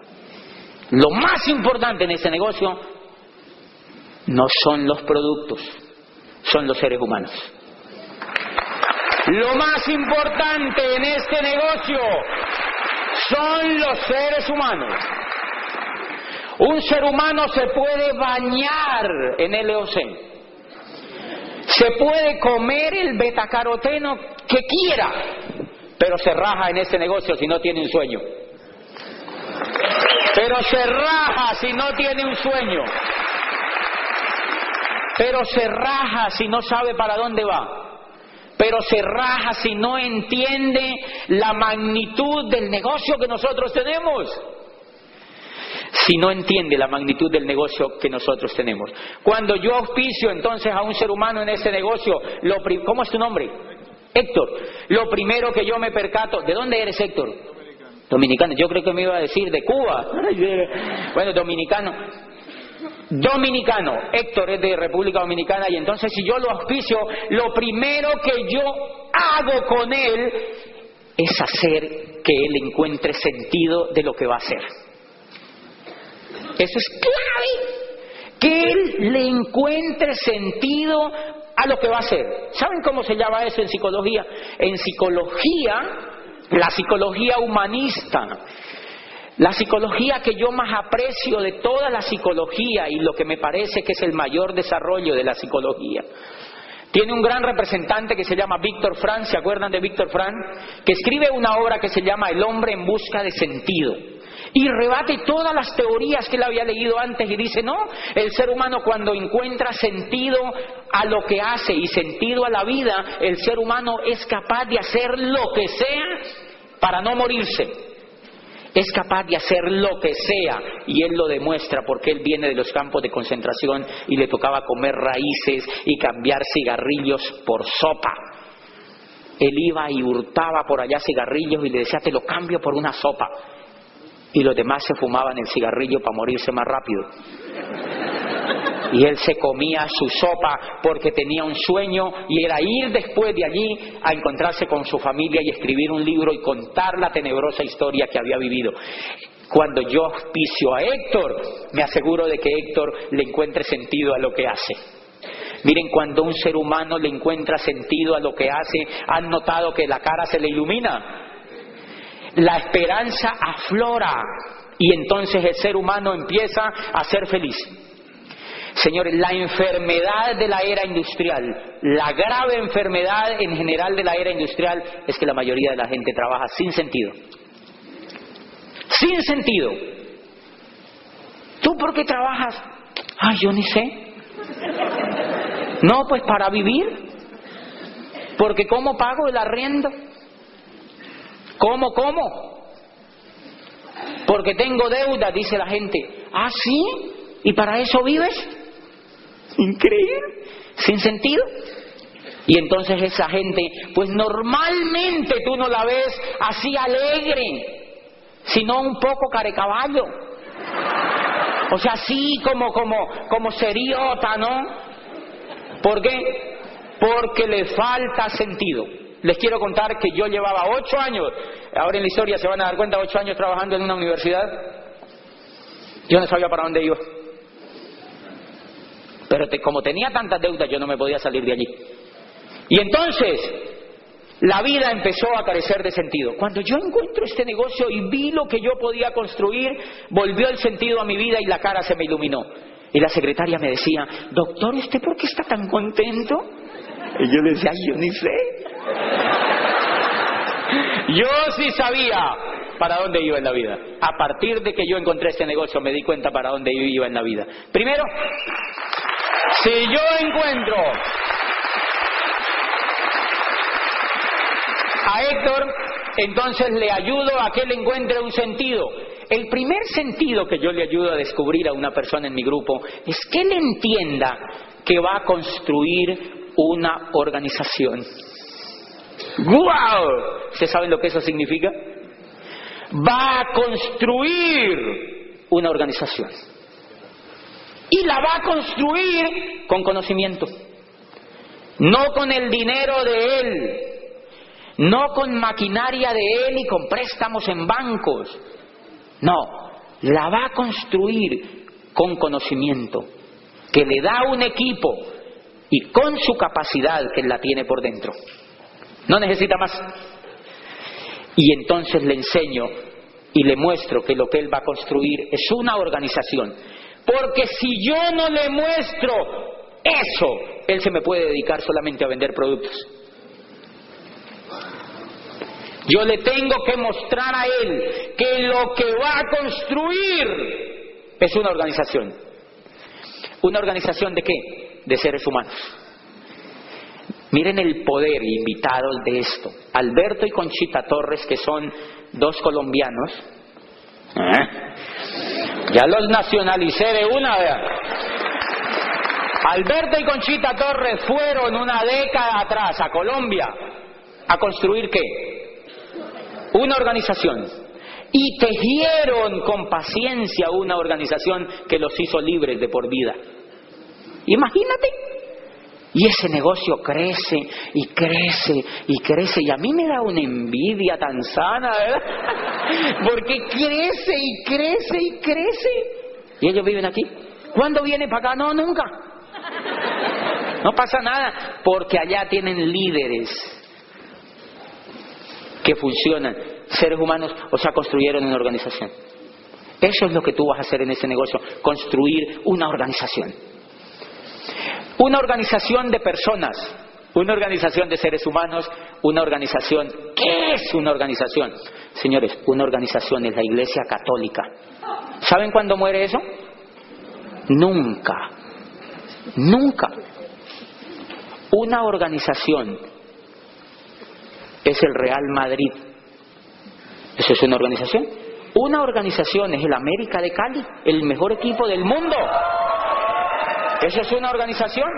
Lo más importante en este negocio no son los productos, son los seres humanos. Lo más importante en este negocio son los seres humanos. Un ser humano se puede bañar en LOC. Se puede comer el betacaroteno que quiera, pero se raja en este negocio si no tiene un sueño. Pero se raja si no tiene un sueño pero se raja si no sabe para dónde va, pero se raja si no entiende la magnitud del negocio que nosotros tenemos. Si no entiende la magnitud del negocio que nosotros tenemos. Cuando yo auspicio entonces a un ser humano en ese negocio, ¿cómo es tu nombre? Héctor. Lo primero que yo me percato, ¿de dónde eres Héctor? Dominicano. Yo creo que me iba a decir de Cuba. Bueno, dominicano dominicano. Héctor es de República Dominicana y entonces si yo lo auspicio, lo primero que yo hago con él es hacer que él encuentre sentido de lo que va a hacer. Eso es clave. Que él le encuentre sentido a lo que va a hacer. ¿Saben cómo se llama eso en psicología? En psicología, la psicología humanista, la psicología que yo más aprecio de toda la psicología y lo que me parece que es el mayor desarrollo de la psicología. Tiene un gran representante que se llama Víctor Frank, ¿se acuerdan de Víctor Frank? Que escribe una obra que se llama El hombre en busca de sentido. Y rebate todas las teorías que él había leído antes y dice, no, el ser humano cuando encuentra sentido a lo que hace y sentido a la vida, el ser humano es capaz de hacer lo que sea para no morirse es capaz de hacer lo que sea y él lo demuestra porque él viene de los campos de concentración y le tocaba comer raíces y cambiar cigarrillos por sopa. Él iba y hurtaba por allá cigarrillos y le decía, te lo cambio por una sopa. Y los demás se fumaban el cigarrillo para morirse más rápido y él se comía su sopa porque tenía un sueño y era ir después de allí a encontrarse con su familia y escribir un libro y contar la tenebrosa historia que había vivido. Cuando yo auspicio a Héctor, me aseguro de que Héctor le encuentre sentido a lo que hace. Miren, cuando un ser humano le encuentra sentido a lo que hace, han notado que la cara se le ilumina. La esperanza aflora y entonces el ser humano empieza a ser feliz. Señores, la enfermedad de la era industrial, la grave enfermedad en general de la era industrial es que la mayoría de la gente trabaja sin sentido. Sin sentido. ¿Tú por qué trabajas? Ay, yo ni sé. No, pues para vivir. Porque ¿cómo pago el arriendo? ¿Cómo, cómo? Porque tengo deuda, dice la gente. ¿Ah, sí? ¿Y para eso vives? Increíble, sin sentido. Y entonces esa gente, pues normalmente tú no la ves así alegre, sino un poco carecaballo. O sea, así como, como, como seriota, ¿no? ¿Por qué? Porque le falta sentido. Les quiero contar que yo llevaba ocho años, ahora en la historia se van a dar cuenta, ocho años trabajando en una universidad. Yo no sabía para dónde iba. Pero como tenía tantas deudas, yo no me podía salir de allí. Y entonces, la vida empezó a carecer de sentido. Cuando yo encuentro este negocio y vi lo que yo podía construir, volvió el sentido a mi vida y la cara se me iluminó. Y la secretaria me decía, doctor, ¿usted por qué está tan contento? Y yo le decía, yo ni sé. Yo sí sabía para dónde iba en la vida. A partir de que yo encontré este negocio me di cuenta para dónde iba en la vida. Primero, si yo encuentro a Héctor, entonces le ayudo a que él encuentre un sentido. El primer sentido que yo le ayudo a descubrir a una persona en mi grupo es que él entienda que va a construir una organización. ¡Guau! ¿Ustedes saben lo que eso significa? Va a construir una organización. Y la va a construir con conocimiento. No con el dinero de él. No con maquinaria de él y con préstamos en bancos. No, la va a construir con conocimiento, que le da un equipo y con su capacidad que la tiene por dentro. No necesita más. Y entonces le enseño y le muestro que lo que él va a construir es una organización. Porque si yo no le muestro eso, él se me puede dedicar solamente a vender productos. Yo le tengo que mostrar a él que lo que va a construir es una organización. ¿Una organización de qué? De seres humanos. Miren el poder invitados de esto. Alberto y Conchita Torres, que son dos colombianos. ¿eh? Ya los nacionalicé de una vez. Alberto y Conchita Torres fueron una década atrás a Colombia a construir qué? Una organización. Y tejieron con paciencia una organización que los hizo libres de por vida. Imagínate. Y ese negocio crece y crece y crece. Y a mí me da una envidia tan sana, ¿verdad? Porque crece y crece y crece. Y ellos viven aquí. ¿Cuándo viene para acá? No, nunca. No pasa nada, porque allá tienen líderes que funcionan, seres humanos, o sea, construyeron una organización. Eso es lo que tú vas a hacer en ese negocio, construir una organización. Una organización de personas, una organización de seres humanos, una organización. ¿Qué es una organización? Señores, una organización es la Iglesia Católica. ¿Saben cuándo muere eso? Nunca. Nunca. Una organización es el Real Madrid. Eso es una organización. Una organización es el América de Cali, el mejor equipo del mundo. Eso es una organización.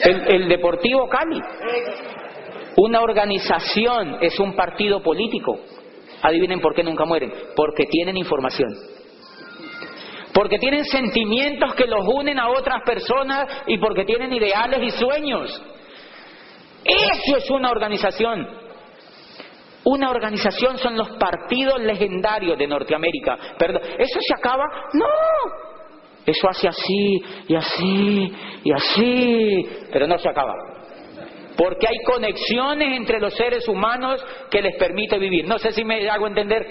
El, Deportivo Cali. Una organización es un partido político. Adivinen por qué nunca mueren. Porque tienen información. Porque tienen sentimientos que los unen a otras personas y porque tienen ideales y sueños. Eso es una organización. Una organización son los partidos legendarios de Norteamérica. Perdón, ¿eso se acaba? No. Eso hace así y así y así, pero no se acaba. Porque hay conexiones entre los seres humanos que les permite vivir. No sé si me hago entender.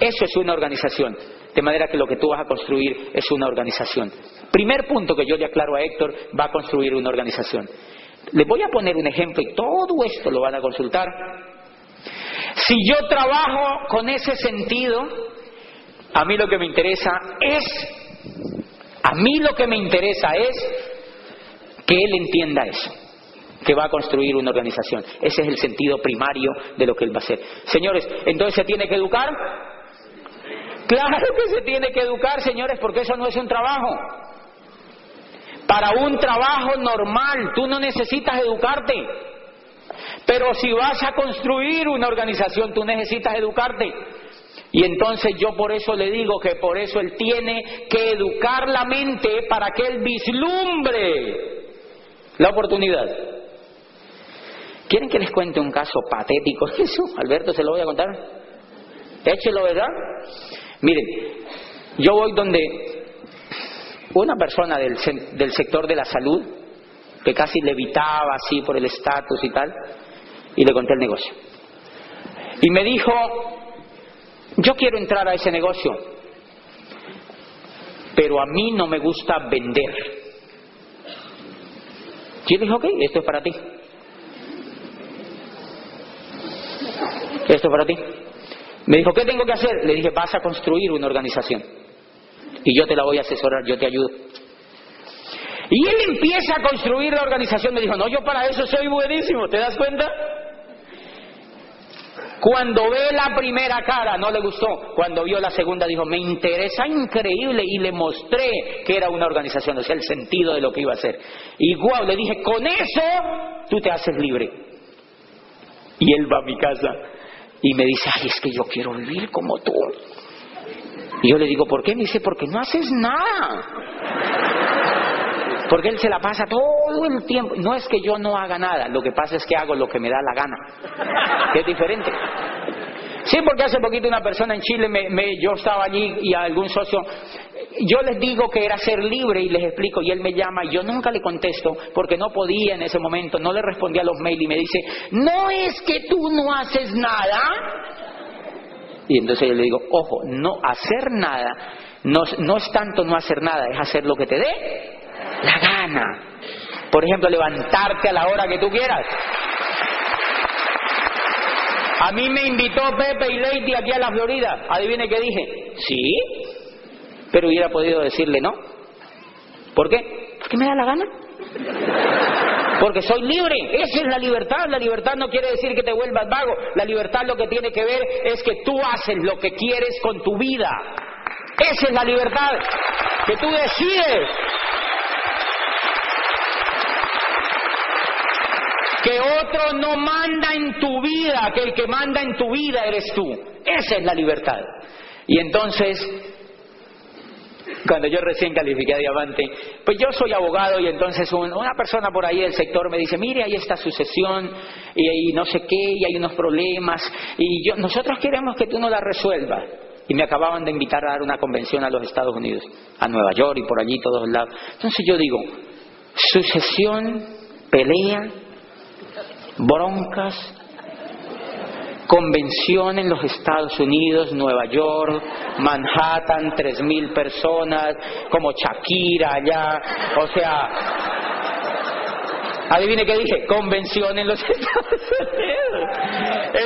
Eso es una organización. De manera que lo que tú vas a construir es una organización. Primer punto que yo le aclaro a Héctor, va a construir una organización. Les voy a poner un ejemplo y todo esto lo van a consultar. Si yo trabajo con ese sentido, a mí lo que me interesa es, a mí lo que me interesa es que él entienda eso, que va a construir una organización. Ese es el sentido primario de lo que él va a hacer. Señores, entonces se tiene que educar. Claro que se tiene que educar, señores, porque eso no es un trabajo. Para un trabajo normal, tú no necesitas educarte. Pero si vas a construir una organización, tú necesitas educarte. Y entonces yo por eso le digo que por eso él tiene que educar la mente para que él vislumbre la oportunidad. ¿Quieren que les cuente un caso patético? Eso, Alberto, se lo voy a contar. Échelo, ¿verdad? Miren, yo voy donde una persona del, del sector de la salud, que casi levitaba así por el estatus y tal, y le conté el negocio. Y me dijo, yo quiero entrar a ese negocio, pero a mí no me gusta vender. Yo dije, ok, esto es para ti. esto para ti. Me dijo, ¿qué tengo que hacer? Le dije, vas a construir una organización. Y yo te la voy a asesorar, yo te ayudo. Y él empieza a construir la organización. Me dijo, no, yo para eso soy buenísimo, ¿te das cuenta? Cuando ve la primera cara no le gustó. Cuando vio la segunda dijo, me interesa increíble y le mostré que era una organización, o sea, el sentido de lo que iba a hacer. Y guau, le dije, con eso tú te haces libre. Y él va a mi casa y me dice, ay, es que yo quiero vivir como tú. Y yo le digo, ¿por qué? Me dice, porque no haces nada. Porque él se la pasa todo el tiempo. No es que yo no haga nada, lo que pasa es que hago lo que me da la gana, que es diferente. Sí, porque hace poquito una persona en Chile, me, yo estaba allí y algún socio, yo les digo que era ser libre y les explico y él me llama y yo nunca le contesto porque no podía en ese momento, no le respondía a los mails y me dice, no es que tú no haces nada. Y entonces yo le digo, ojo, no hacer nada no, no es tanto no hacer nada, es hacer lo que te dé la gana. Por ejemplo, levantarte a la hora que tú quieras. A mí me invitó Pepe y Lady aquí a la Florida. Adivine qué dije. Sí, pero hubiera podido decirle no. ¿Por qué? Porque me da la gana. Porque soy libre. Esa es la libertad. La libertad no quiere decir que te vuelvas vago. La libertad lo que tiene que ver es que tú haces lo que quieres con tu vida. Esa es la libertad. Que tú decides que otro no manda en tu vida, que el que manda en tu vida eres tú. Esa es la libertad. Y entonces, cuando yo recién califiqué a diamante, pues yo soy abogado y entonces una persona por ahí del sector me dice, mire, ahí está sucesión y, no sé qué, y hay unos problemas, y yo, nosotros queremos que tú no la resuelvas. Y me acababan de invitar a dar una convención a los Estados Unidos, a Nueva York y por allí, todos lados. Entonces yo digo, sucesión, pelea, broncas, convención en los Estados Unidos, Nueva York, Manhattan, tres mil personas, como Shakira allá, o sea, adivine qué dije, convención en los Estados Unidos.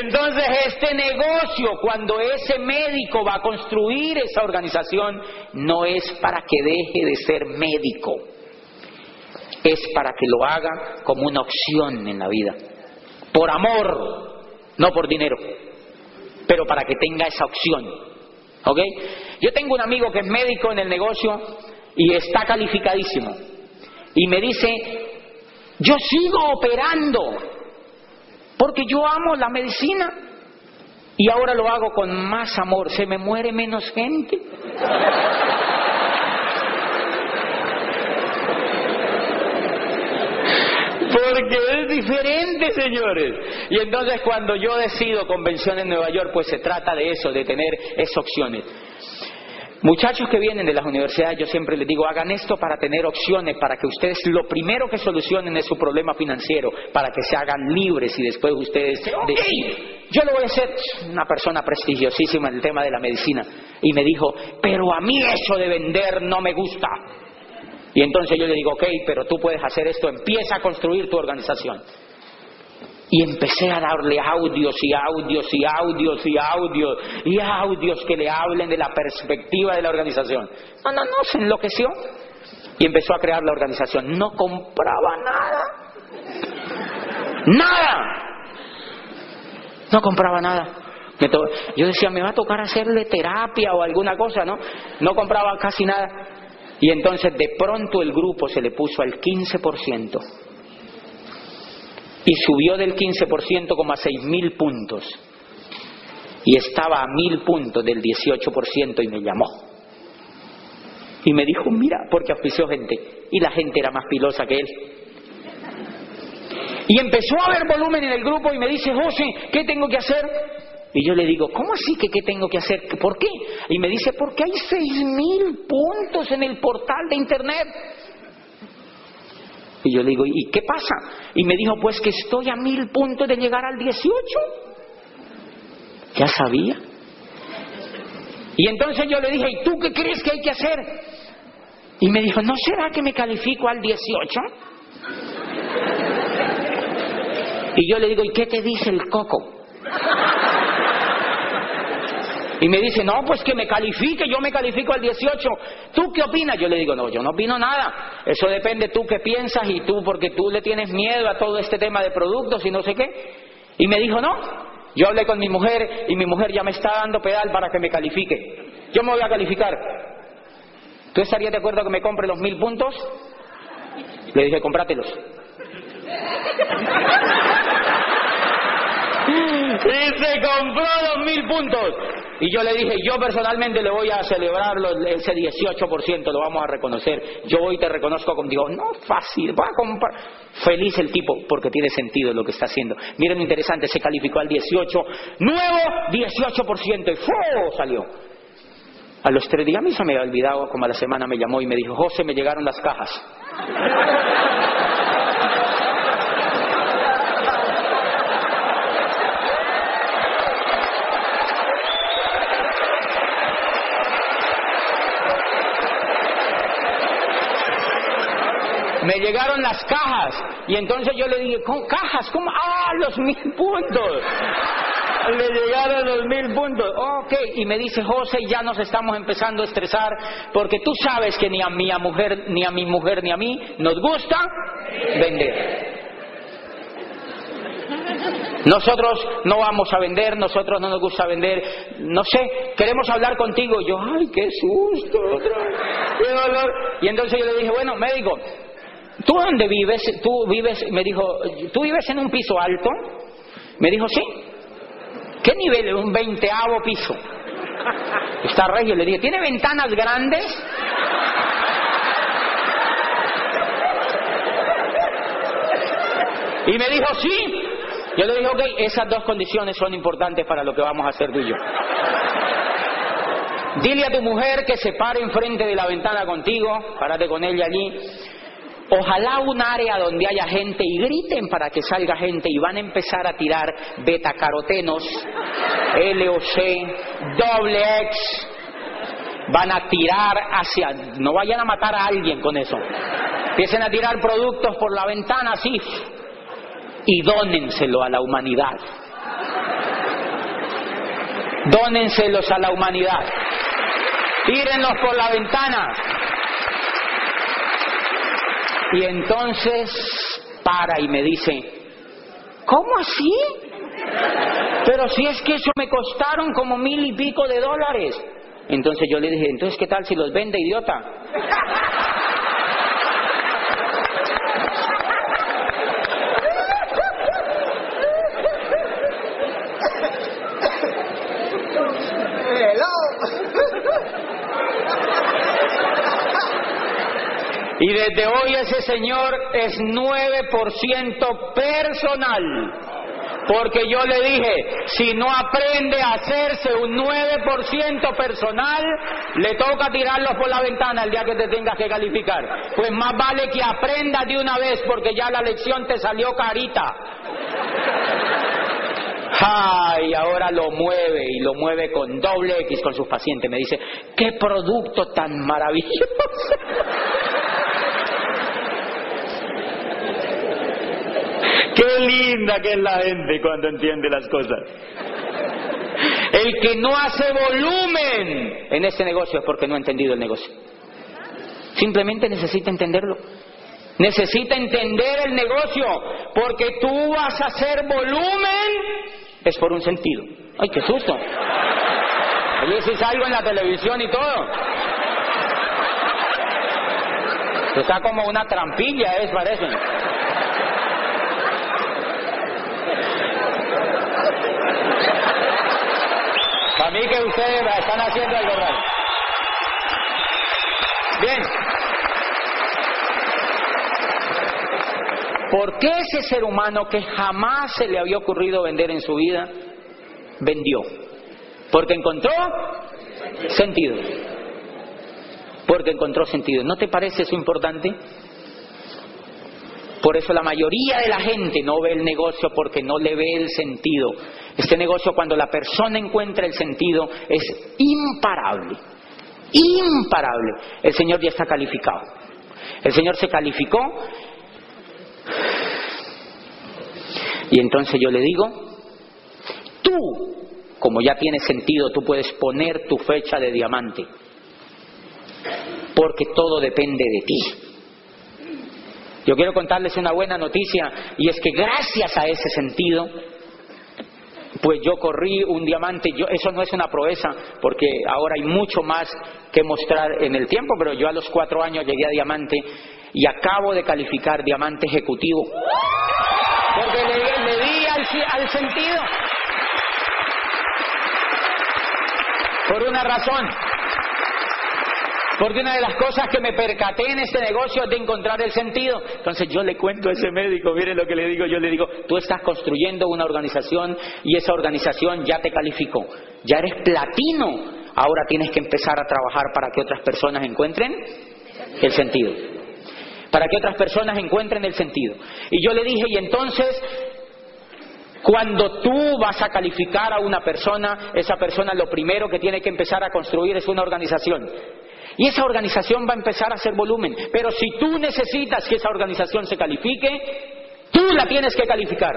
Entonces este negocio, cuando ese médico va a construir esa organización, no es para que deje de ser médico, es para que lo haga como una opción en la vida por amor, no por dinero, pero para que tenga esa opción. ¿Ok? Yo tengo un amigo que es médico en el negocio y está calificadísimo. Y me dice, yo sigo operando porque yo amo la medicina y ahora lo hago con más amor. Se me muere menos gente. Porque es diferente, señores. Y entonces cuando yo decido convención en Nueva York, pues se trata de eso, de tener esas opciones. Muchachos que vienen de las universidades, yo siempre les digo, hagan esto para tener opciones, para que ustedes lo primero que solucionen es su problema financiero, para que se hagan libres y después ustedes deciden. Yo lo voy a hacer, una persona prestigiosísima en el tema de la medicina, y me dijo, pero a mí eso de vender no me gusta. Y entonces yo le digo, ok, pero tú puedes hacer esto, empieza a construir tu organización. Y empecé a darle audios y audios y audios y audios y audios que le hablen de la perspectiva de la organización. No, no, no, se enloqueció. Y empezó a crear la organización. No compraba nada. Nada. No compraba nada. Yo decía, me va a tocar hacerle terapia o alguna cosa, ¿no? No compraba casi nada. Y entonces de pronto el grupo se le puso al 15% y subió del 15% como a 6.000 puntos. Y estaba a 1.000 puntos del 18% y me llamó. Y me dijo, mira, porque auspició gente. Y la gente era más pilosa que él. Y empezó a haber volumen en el grupo y me dice, José, ¿qué tengo que hacer? Y yo le digo, ¿cómo así que qué tengo que hacer? ¿Por qué? Y me dice, porque hay seis mil puntos en el portal de internet. Y yo le digo, ¿y qué pasa? Y me dijo, pues que estoy a mil puntos de llegar al 18. Ya sabía. Y entonces yo le dije, ¿y tú qué crees que hay que hacer? Y me dijo, ¿no será que me califico al 18? Y yo le digo, ¿y qué te dice el coco? Y me dice, no, pues que me califique, yo me califico al 18. ¿Tú qué opinas? Yo le digo, no, yo no opino nada. Eso depende tú qué piensas y tú, porque tú le tienes miedo a todo este tema de productos y no sé qué. Y me dijo, no. Yo hablé con mi mujer y mi mujer ya me está dando pedal para que me califique. Yo me voy a calificar. ¿Tú estarías de acuerdo que me compre los mil puntos? Le dije, cómpratelos. Y se compró los mil puntos. Y yo le dije, yo personalmente le voy a celebrar ese 18%, lo vamos a reconocer. Yo hoy te reconozco contigo. No, fácil, va a. Feliz el tipo, porque tiene sentido lo que está haciendo. Miren interesante, se calificó al 18, nuevo 18%, y ¡fu! salió. A los tres días, a mí se me había olvidado, como a la semana me llamó y me dijo, José, me llegaron las cajas. Me llegaron las cajas. Y entonces yo le dije, ¿con cajas? ¿Cómo? ¡Ah, los mil puntos! Le llegaron los mil puntos. Ok, y me dice, José, ya nos estamos empezando a estresar porque tú sabes que ni a mi mujer, ni a mi mujer, ni a mí nos gusta vender. Nosotros no vamos a vender, nosotros no nos gusta vender, no sé, queremos hablar contigo. yo, ay, qué susto, qué dolor. Y entonces yo le dije, bueno, médico, ¿Tú dónde vives? ¿Tú vives? Me dijo, ¿tú vives en un piso alto? Me dijo, sí. ¿Qué nivel? Un veinteavo piso. Está regio. Le dije, ¿tiene ventanas grandes? Y me dijo, sí. Yo le dije, ok, esas dos condiciones son importantes para lo que vamos a hacer tú y yo. Dile a tu mujer que se pare enfrente de la ventana contigo, párate con ella allí, Ojalá un área donde haya gente y griten para que salga gente y van a empezar a tirar betacarotenos, LOC, doble X. Van a tirar hacia, no vayan a matar a alguien con eso. Empiecen a tirar productos por la ventana así y dónenselo a la humanidad. Dónenselos a la humanidad. Tírenlos por la ventana y entonces para y me dice, ¿cómo así? Pero si es que eso me costaron como mil y pico de dólares. Entonces yo le dije, entonces ¿qué tal si los vende, idiota? Y desde hoy ese señor es 9% personal. Porque yo le dije, si no aprende a hacerse un 9% personal, le toca tirarlo por la ventana el día que te tengas que calificar. Pues más vale que aprenda de una vez porque ya la lección te salió carita. Ay, ahora lo mueve y lo mueve con doble X con sus pacientes. Me dice, qué producto tan maravilloso. Qué linda que es la gente cuando entiende las cosas. El que no hace volumen en este negocio es porque no ha entendido el negocio. Simplemente necesita entenderlo. Necesita entender el negocio, porque tú vas a hacer volumen, es por un sentido. ¡Ay, qué susto! Oye, si salgo en la televisión y todo. Está como una trampilla, es, parece. A mí que ustedes están haciendo algo raro. Bien. ¿Por qué ese ser humano que jamás se le había ocurrido vender en su vida, vendió? Porque encontró sentido. Porque encontró sentido. ¿No te parece eso importante? Por eso la mayoría de la gente no ve el negocio porque no le ve el sentido. Este negocio cuando la persona encuentra el sentido es imparable. Imparable. El Señor ya está calificado. El Señor se calificó. Y entonces yo le digo, tú como ya tiene sentido, tú puedes poner tu fecha de diamante. Porque todo depende de ti. Yo quiero contarles una buena noticia y es que gracias a ese sentido, pues yo corrí un diamante, yo, eso no es una proeza, porque ahora hay mucho más que mostrar en el tiempo, pero yo a los cuatro años llegué a diamante y acabo de calificar diamante ejecutivo. Porque le, di al sentido. Por una razón. Porque una de las cosas que me percaté en este negocio es de encontrar el sentido. Entonces yo le cuento a ese médico, mire lo que le digo, yo le digo, tú estás construyendo una organización y esa organización ya te calificó, ya eres platino, ahora tienes que empezar a trabajar para que otras personas encuentren el sentido. Para que otras personas encuentren el sentido. Y yo le dije, y entonces cuando tú vas a calificar a una persona, esa persona lo primero que tiene que empezar a construir es una organización. Y esa organización va a empezar a hacer volumen. Pero si tú necesitas que esa organización se califique, tú la tienes que calificar.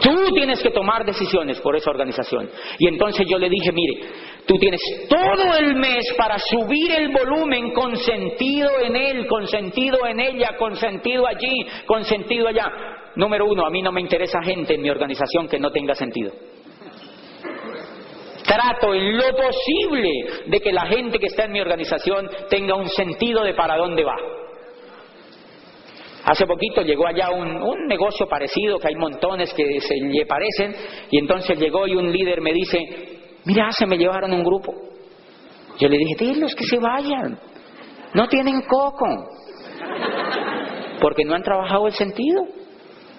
Tú tienes que tomar decisiones por esa organización. Y entonces yo le dije, mire, tú tienes todo el mes para subir el volumen con sentido en él, con sentido en ella, con sentido allí, con sentido allá. Número uno, a mí no me interesa gente en mi organización que no tenga sentido. Trato en lo posible de que la gente que está en mi organización tenga un sentido de para dónde va. Hace poquito llegó allá un, negocio parecido, que hay montones que se le parecen, y entonces llegó y un líder me dice, mira, se me llevaron un grupo. Yo le dije, los que se vayan, no tienen coco, porque no han trabajado el sentido.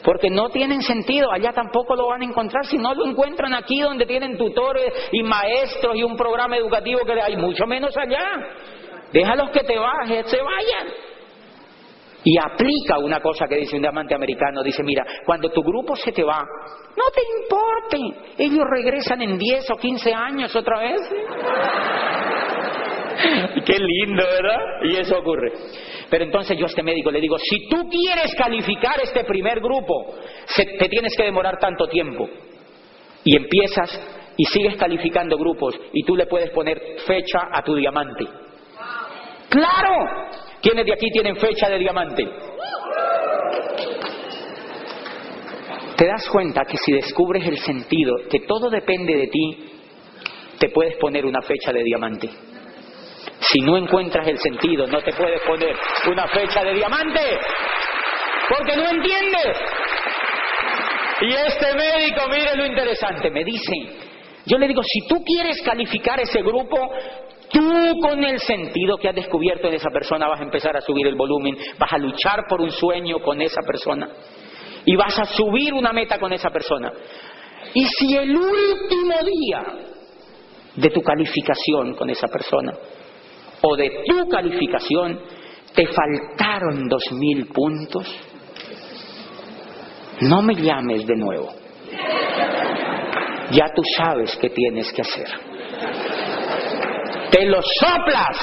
Porque no tienen sentido, allá tampoco lo van a encontrar si no lo encuentran aquí donde tienen tutores y maestros y un programa educativo que hay, mucho menos allá. Déjalos que te bajen, se vayan. Y aplica una cosa que dice un diamante americano, dice, mira, cuando tu grupo se te va, no te importe, ellos regresan en 10 o 15 años otra vez. Qué lindo, ¿verdad? Y eso ocurre. Pero entonces yo a este médico le digo, si tú quieres calificar este primer grupo, te tienes que demorar tanto tiempo. Y empiezas y sigues calificando grupos y tú le puedes poner fecha a tu diamante. Claro, ¿quiénes de aquí tienen fecha de diamante? Te das cuenta que si descubres el sentido, que todo depende de ti, te puedes poner una fecha de diamante. Si no encuentras el sentido, no te puedes poner una fecha de diamante, porque no entiendes. Y este médico, mire lo interesante, me dice, yo le digo, si tú quieres calificar ese grupo, tú con el sentido que has descubierto en esa persona vas a empezar a subir el volumen, vas a luchar por un sueño con esa persona y vas a subir una meta con esa persona. Y si el último día de tu calificación con esa persona o de tu calificación te faltaron dos mil puntos, no me llames de nuevo. Ya tú sabes qué tienes que hacer. Te los soplas,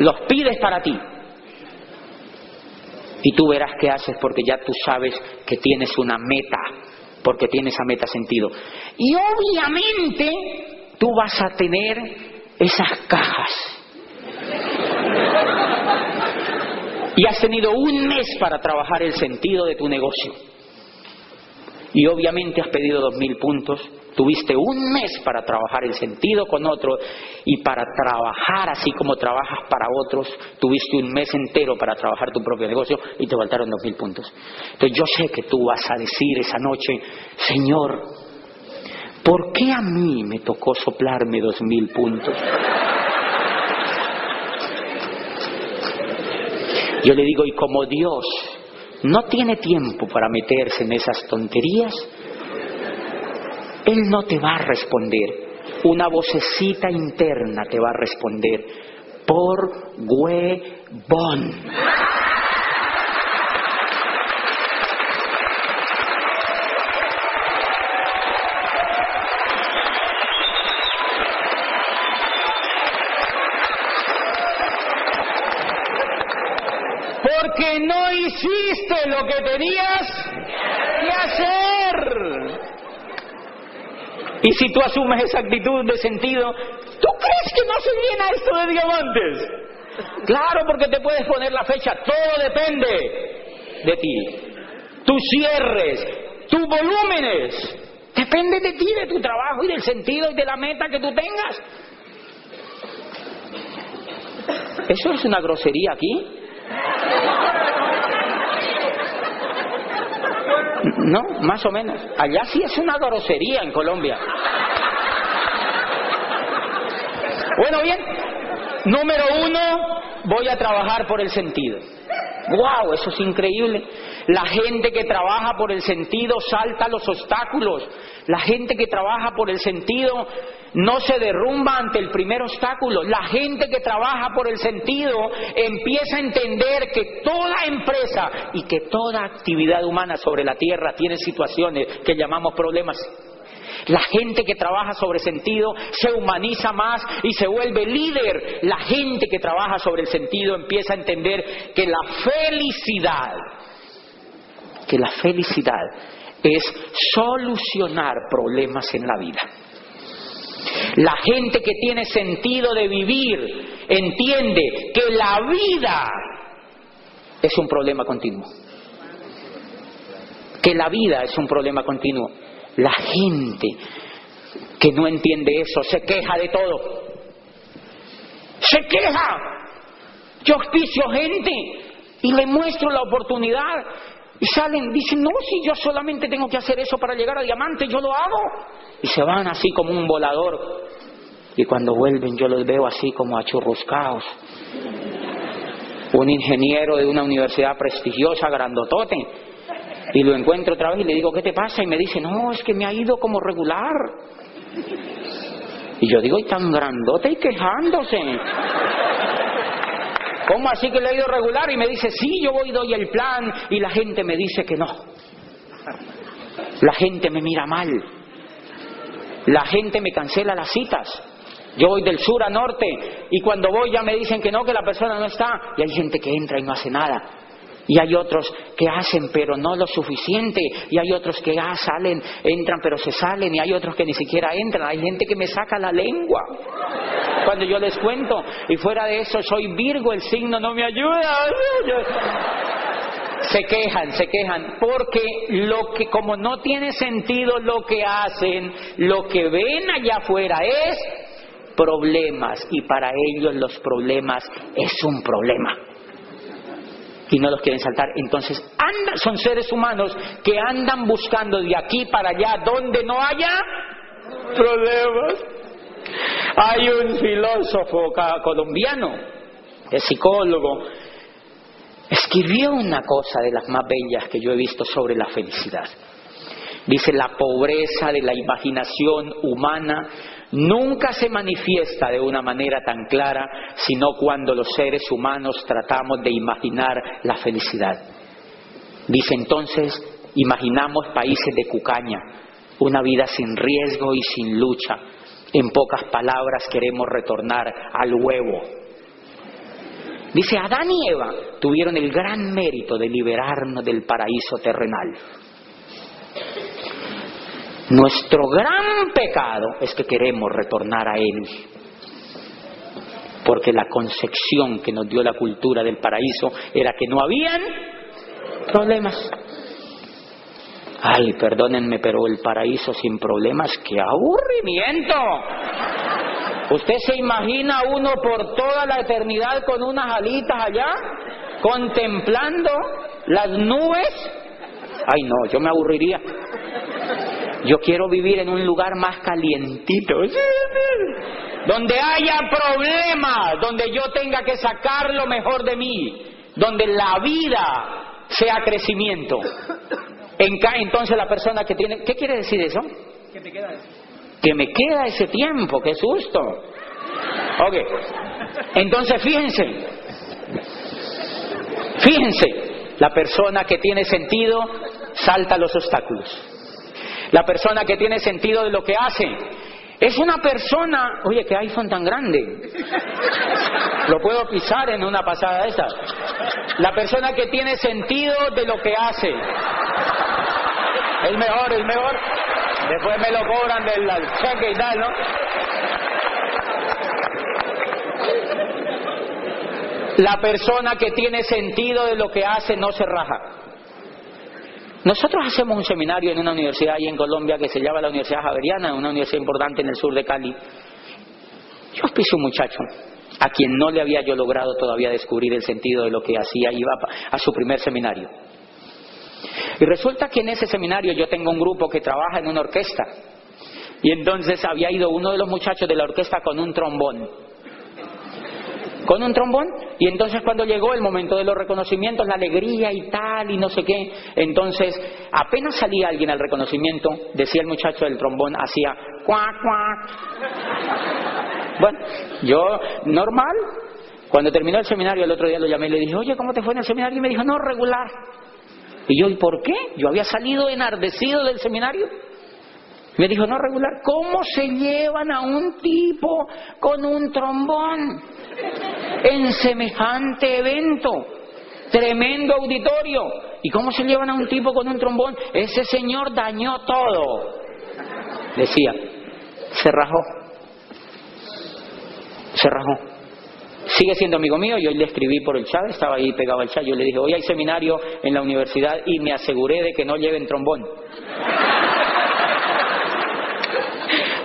los pides para ti. Y tú verás qué haces porque ya tú sabes que tienes una meta, porque tienes esa meta sentido. Y obviamente tú vas a tener esas cajas. Y has tenido un mes para trabajar el sentido de tu negocio. Y obviamente has pedido dos mil puntos. Tuviste un mes para trabajar el sentido con otro y para trabajar así como trabajas para otros. Tuviste un mes entero para trabajar tu propio negocio y te faltaron dos mil puntos. Entonces yo sé que tú vas a decir esa noche, Señor, ¿Por qué a mí me tocó soplarme dos mil puntos? Yo le digo, y como Dios no tiene tiempo para meterse en esas tonterías, Él no te va a responder. Una vocecita interna te va a responder por huevón. Porque no hiciste lo que tenías que hacer. Y si tú asumes esa actitud de sentido, ¿tú crees que no se viene esto de diamantes? Claro, porque te puedes poner la fecha, todo depende de ti. Tus cierres, tus volúmenes, depende de ti, de tu trabajo y del sentido y de la meta que tú tengas. ¿Eso es una grosería aquí? No, más o menos. Allá sí es una grosería en Colombia. Bueno, bien. Número uno, voy a trabajar por el sentido. ¡Wow! Eso es increíble. La gente que trabaja por el sentido salta los obstáculos. La gente que trabaja por el sentido no se derrumba ante el primer obstáculo. La gente que trabaja por el sentido empieza a entender que toda empresa y que toda actividad humana sobre la tierra tiene situaciones que llamamos problemas. La gente que trabaja sobre sentido se humaniza más y se vuelve líder. La gente que trabaja sobre el sentido empieza a entender que la felicidad, que la felicidad es solucionar problemas en la vida. La gente que tiene sentido de vivir entiende que la vida es un problema continuo. Que la vida es un problema continuo. La gente que no entiende eso se queja de todo. Se queja. Yo auspicio gente y le muestro la oportunidad y salen, dicen, no, si yo solamente tengo que hacer eso para llegar a diamante, yo lo hago. Y se van así como un volador. Y cuando vuelven yo los veo así como achurruscados. Un ingeniero de una universidad prestigiosa, grandotote. Y lo encuentro otra vez y le digo, ¿qué te pasa? Y me dice, no, es que me ha ido como regular. Y yo digo, y tan grandote y quejándose. ¿Cómo así que le ha ido regular? Y me dice, sí, yo voy y doy el plan. Y la gente me dice que no. La gente me mira mal. La gente me cancela las citas. Yo voy del sur a norte y cuando voy ya me dicen que no, que la persona no está. Y hay gente que entra y no hace nada. Y hay otros que hacen pero no lo suficiente. Y hay otros que ah, salen, entran pero se salen. Y hay otros que ni siquiera entran. Hay gente que me saca la lengua cuando yo les cuento. Y fuera de eso soy Virgo, el signo no me ayuda. Se quejan, se quejan, porque lo que como no tiene sentido lo que hacen, lo que ven allá afuera es problemas y para ellos los problemas es un problema y no los quieren saltar. Entonces, andan, son seres humanos que andan buscando de aquí para allá donde no haya problemas. Hay un filósofo colombiano, es psicólogo, escribió una cosa de las más bellas que yo he visto sobre la felicidad. Dice, la pobreza de la imaginación humana nunca se manifiesta de una manera tan clara, sino cuando los seres humanos tratamos de imaginar la felicidad. Dice entonces, imaginamos países de cucaña, una vida sin riesgo y sin lucha. En pocas palabras queremos retornar al huevo. Dice, Adán y Eva tuvieron el gran mérito de liberarnos del paraíso terrenal. Nuestro gran pecado es que queremos retornar a Él. Porque la concepción que nos dio la cultura del paraíso era que no habían problemas. Ay, perdónenme, pero el paraíso sin problemas, qué aburrimiento. ¿Usted se imagina uno por toda la eternidad con unas alitas allá, contemplando las nubes? Ay, no, yo me aburriría. Yo quiero vivir en un lugar más calientito, donde haya problemas, donde yo tenga que sacar lo mejor de mí, donde la vida sea crecimiento. Entonces la persona que tiene, ¿qué quiere decir eso? Que me queda Que me queda ese tiempo, qué susto. Ok, entonces fíjense, fíjense, la persona que tiene sentido salta los obstáculos. La persona que tiene sentido de lo que hace. Es una persona, oye, qué iPhone tan grande. Lo puedo pisar en una pasada esa. La persona que tiene sentido de lo que hace. El mejor, el mejor. Después me lo cobran del cheque y tal, ¿no? La persona que tiene sentido de lo que hace no se raja. Nosotros hacemos un seminario en una universidad ahí en Colombia que se llama la Universidad Javeriana, una universidad importante en el sur de Cali. Yo auspicio un muchacho a quien no le había yo logrado todavía descubrir el sentido de lo que hacía, iba a su primer seminario. Y resulta que en ese seminario yo tengo un grupo que trabaja en una orquesta. Y entonces había ido uno de los muchachos de la orquesta con un trombón con un trombón. Y entonces cuando llegó el momento de los reconocimientos, la alegría y tal, y no sé qué, entonces apenas salía alguien al reconocimiento, decía el muchacho del trombón, hacía cuac, cuac. Bueno, yo, normal. Cuando terminó el seminario, el otro día lo llamé y le dije, oye, ¿cómo te fue en el seminario? Y me dijo, no, regular. Y yo, ¿y por qué? Yo había salido enardecido del seminario. Me dijo, no, regular, ¿cómo se llevan a un tipo con un trombón en semejante evento? Tremendo auditorio. ¿Y cómo se llevan a un tipo con un trombón? Ese señor dañó todo. Decía, se rajó. Se rajó. Sigue siendo amigo mío, yo le escribí por el chat, estaba ahí pegado al chat, yo le dije, hoy hay seminario en la universidad y me aseguré de que no lleven trombón.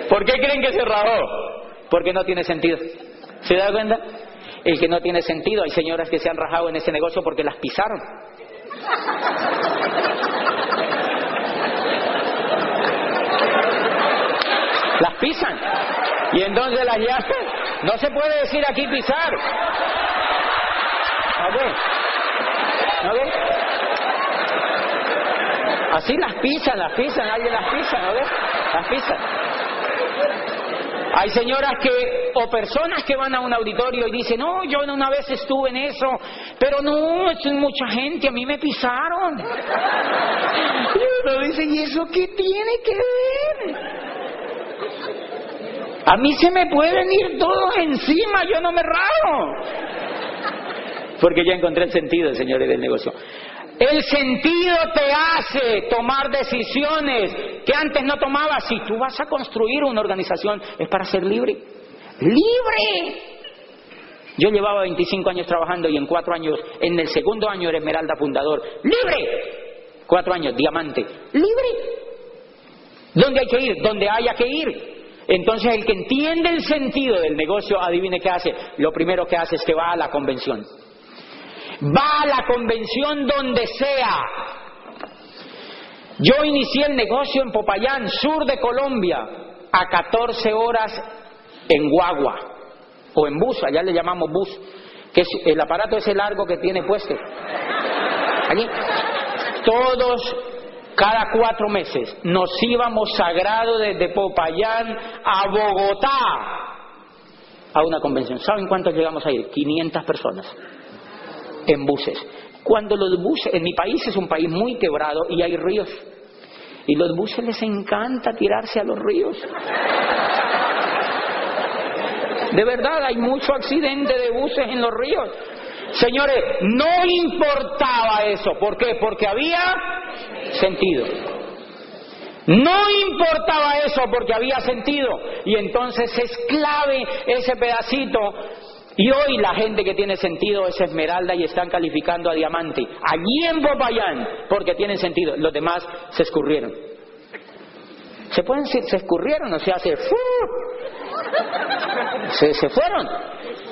¿Por qué creen que se rajó? Porque no tiene sentido. ¿Se da cuenta? El que no tiene sentido, hay señoras que se han rajado en ese negocio porque las pisaron. Las pisan. Y entonces las llaman. No se puede decir aquí pisar. ¿No ve? Así las pisan, las pisan, alguien las pisa, ¿no ves? Las pisan. Hay señoras que, o personas que van a un auditorio y dicen, no, yo una vez estuve en eso, pero no, es mucha gente, a mí me pisaron. Y uno dice, ¿y eso qué tiene que ver? A mí se me pueden ir todos encima, yo no me rajo. Porque ya encontré el sentido, señores del negocio. El sentido te hace tomar decisiones que antes no tomabas. Si tú vas a construir una organización, es para ser libre. ¡Libre! Yo llevaba 25 años trabajando y en cuatro años, en el segundo año era Esmeralda fundador. ¡Libre! Cuatro años, diamante. ¡Libre! ¿Dónde hay que ir? Donde haya que ir. Entonces el que entiende el sentido del negocio, adivine qué hace. Lo primero que hace es que va a la convención va a la convención donde sea. Yo inicié el negocio en Popayán, sur de Colombia, a 14 horas en guagua o en bus, allá le llamamos bus, que es el aparato ese largo que tiene puesto. Allí. Todos, cada cuatro meses, nos íbamos sagrado desde Popayán a Bogotá a una convención. ¿Saben cuántos llegamos a ir? 500 personas en buses. Cuando los buses, en mi país es un país muy quebrado y hay ríos. Y los buses les encanta tirarse a los ríos. De verdad, hay mucho accidente de buses en los ríos. Señores, no importaba eso. ¿Por qué? Porque había sentido. No importaba eso porque había sentido. Y entonces es clave ese pedacito y hoy la gente que tiene sentido es esmeralda y están calificando a diamante. Allí en Popayán, porque tienen sentido. Los demás se escurrieron. Se pueden se escurrieron, o sea, se, se, se fueron.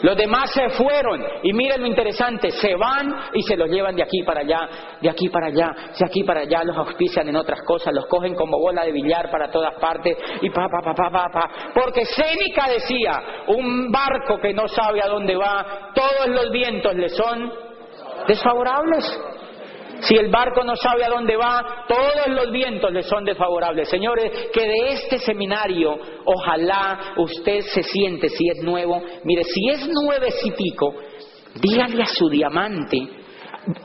Los demás se fueron y miren lo interesante, se van y se los llevan de aquí para allá, de aquí para allá, de aquí para allá, los auspician en otras cosas, los cogen como bola de billar para todas partes y pa, pa, pa, pa, pa, pa. Porque Séneca decía, un barco que no sabe a dónde va, todos los vientos le son desfavorables. Si el barco no sabe a dónde va, todos los vientos le son desfavorables. Señores, que de este seminario, ojalá usted se siente, si es nuevo, mire, si es nuevecitico, dígale a su diamante,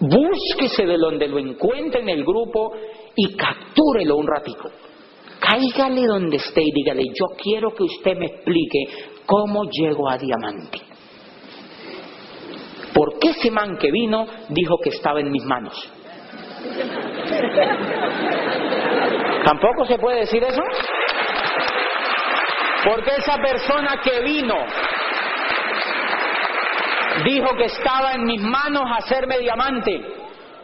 búsquese de donde lo encuentre en el grupo y captúrelo un ratico. Cáigale donde esté y dígale, yo quiero que usted me explique cómo llego a diamante. ¿Por qué ese man que vino dijo que estaba en mis manos? ¿Tampoco se puede decir eso? Porque esa persona que vino dijo que estaba en mis manos hacerme diamante.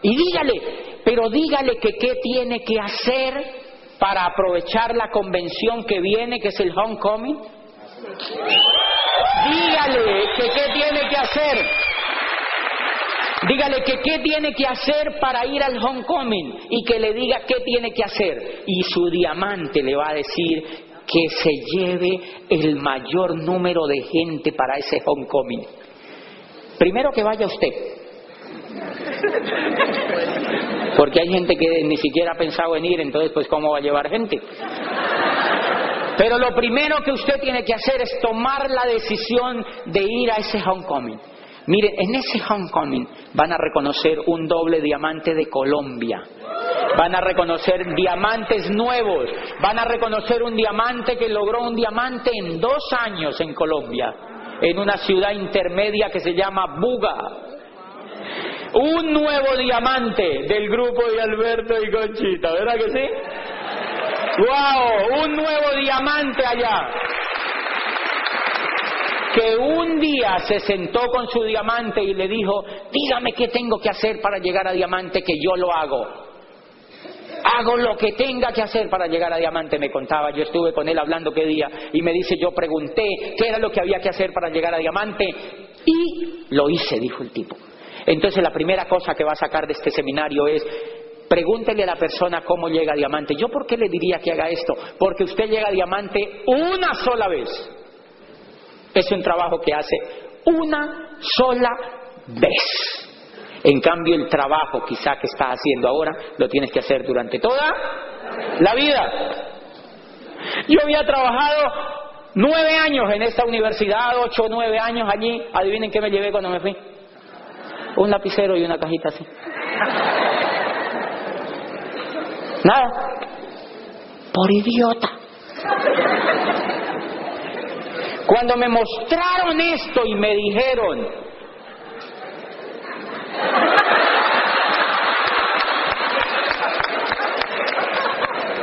Y dígale, pero dígale que qué tiene que hacer para aprovechar la convención que viene, que es el homecoming. Dígale que qué tiene que hacer. Dígale que qué tiene que hacer para ir al homecoming y que le diga qué tiene que hacer. Y su diamante le va a decir que se lleve el mayor número de gente para ese homecoming. Primero que vaya usted. Porque hay gente que ni siquiera ha pensado en ir, entonces pues ¿cómo va a llevar gente? Pero lo primero que usted tiene que hacer es tomar la decisión de ir a ese homecoming. Miren, en ese homecoming van a reconocer un doble diamante de Colombia. Van a reconocer diamantes nuevos. Van a reconocer un diamante que logró un diamante en dos años en Colombia, en una ciudad intermedia que se llama Buga. Un nuevo diamante del grupo de Alberto y Conchita, ¿verdad que sí? ¡Wow! Un nuevo diamante allá. Que un día se sentó con su diamante y le dijo, dígame qué tengo que hacer para llegar a diamante, que yo lo hago. Hago lo que tenga que hacer para llegar a diamante, me contaba. Yo estuve con él hablando qué día y me dice, yo pregunté qué era lo que había que hacer para llegar a diamante y lo hice, dijo el tipo. Entonces la primera cosa que va a sacar de este seminario es, Pregúntele a la persona cómo llega a diamante. ¿Yo por qué le diría que haga esto? Porque usted llega a diamante una sola vez. Es un trabajo que hace una sola vez. En cambio, el trabajo quizá que está haciendo ahora lo tienes que hacer durante toda la vida. Yo había trabajado nueve años en esta universidad, ocho o nueve años allí. Adivinen qué me llevé cuando me fui. Un lapicero y una cajita así. Nada. Por idiota. Cuando me mostraron esto y me dijeron,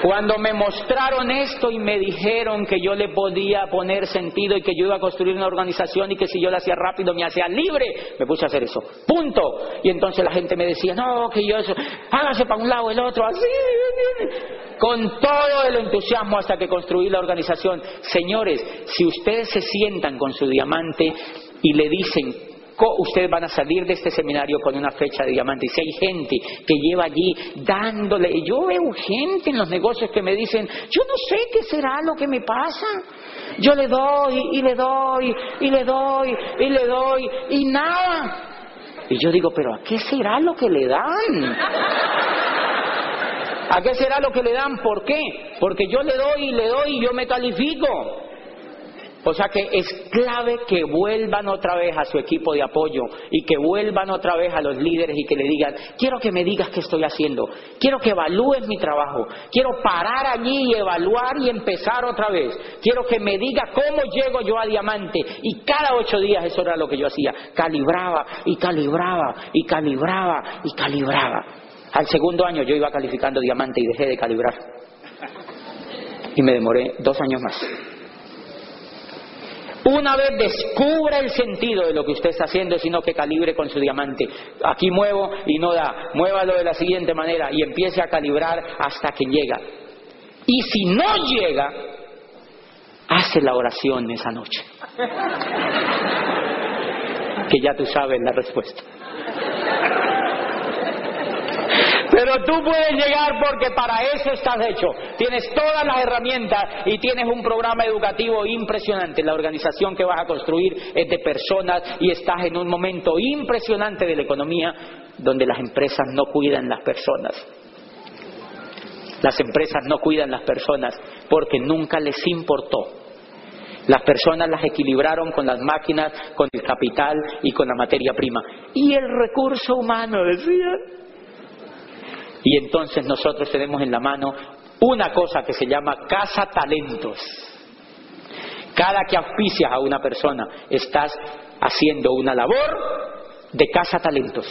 Cuando me mostraron esto y me dijeron que yo le podía poner sentido y que yo iba a construir una organización y que si yo la hacía rápido me hacía libre, me puse a hacer eso. Punto. Y entonces la gente me decía, no, que yo eso, hágase para un lado, el otro, así. Con todo el entusiasmo hasta que construí la organización. Señores, si ustedes se sientan con su diamante y le dicen, ustedes van a salir de este seminario con una fecha de diamante. Y si hay gente que lleva allí dándole, y yo veo gente en los negocios que me dicen, yo no sé qué será lo que me pasa. Yo le doy y le doy y le doy y le doy y nada. Y yo digo, pero ¿a qué será lo que le dan? ¿A qué será lo que le dan? ¿Por qué? Porque yo le doy y le doy y yo me califico. O sea que es clave que vuelvan otra vez a su equipo de apoyo y que vuelvan otra vez a los líderes y que le digan, quiero que me digas qué estoy haciendo, quiero que evalúes mi trabajo, quiero parar allí y evaluar y empezar otra vez, quiero que me diga cómo llego yo a diamante. Y cada ocho días eso era lo que yo hacía, calibraba y calibraba y calibraba y calibraba. Al segundo año yo iba calificando diamante y dejé de calibrar. Y me demoré dos años más. Una vez descubra el sentido de lo que usted está haciendo, sino que calibre con su diamante. Aquí muevo y no da. Muévalo de la siguiente manera y empiece a calibrar hasta que llega. Y si no llega, hace la oración esa noche. Que ya tú sabes la respuesta. Pero tú puedes llegar porque para eso estás hecho. Tienes todas las herramientas y tienes un programa educativo impresionante. La organización que vas a construir es de personas y estás en un momento impresionante de la economía donde las empresas no cuidan las personas. Las empresas no cuidan las personas porque nunca les importó. Las personas las equilibraron con las máquinas, con el capital y con la materia prima. Y el recurso humano, decían, y entonces nosotros tenemos en la mano una cosa que se llama casa talentos. Cada que auspicias a una persona estás haciendo una labor de casa talentos.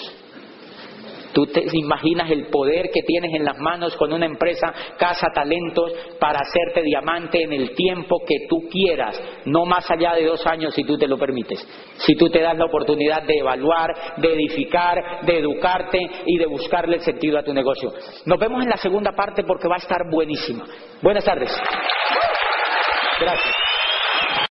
Tú te imaginas el poder que tienes en las manos con una empresa Casa Talentos para hacerte diamante en el tiempo que tú quieras, no más allá de dos años si tú te lo permites. Si tú te das la oportunidad de evaluar, de edificar, de educarte y de buscarle sentido a tu negocio. Nos vemos en la segunda parte porque va a estar buenísima. Buenas tardes. Gracias.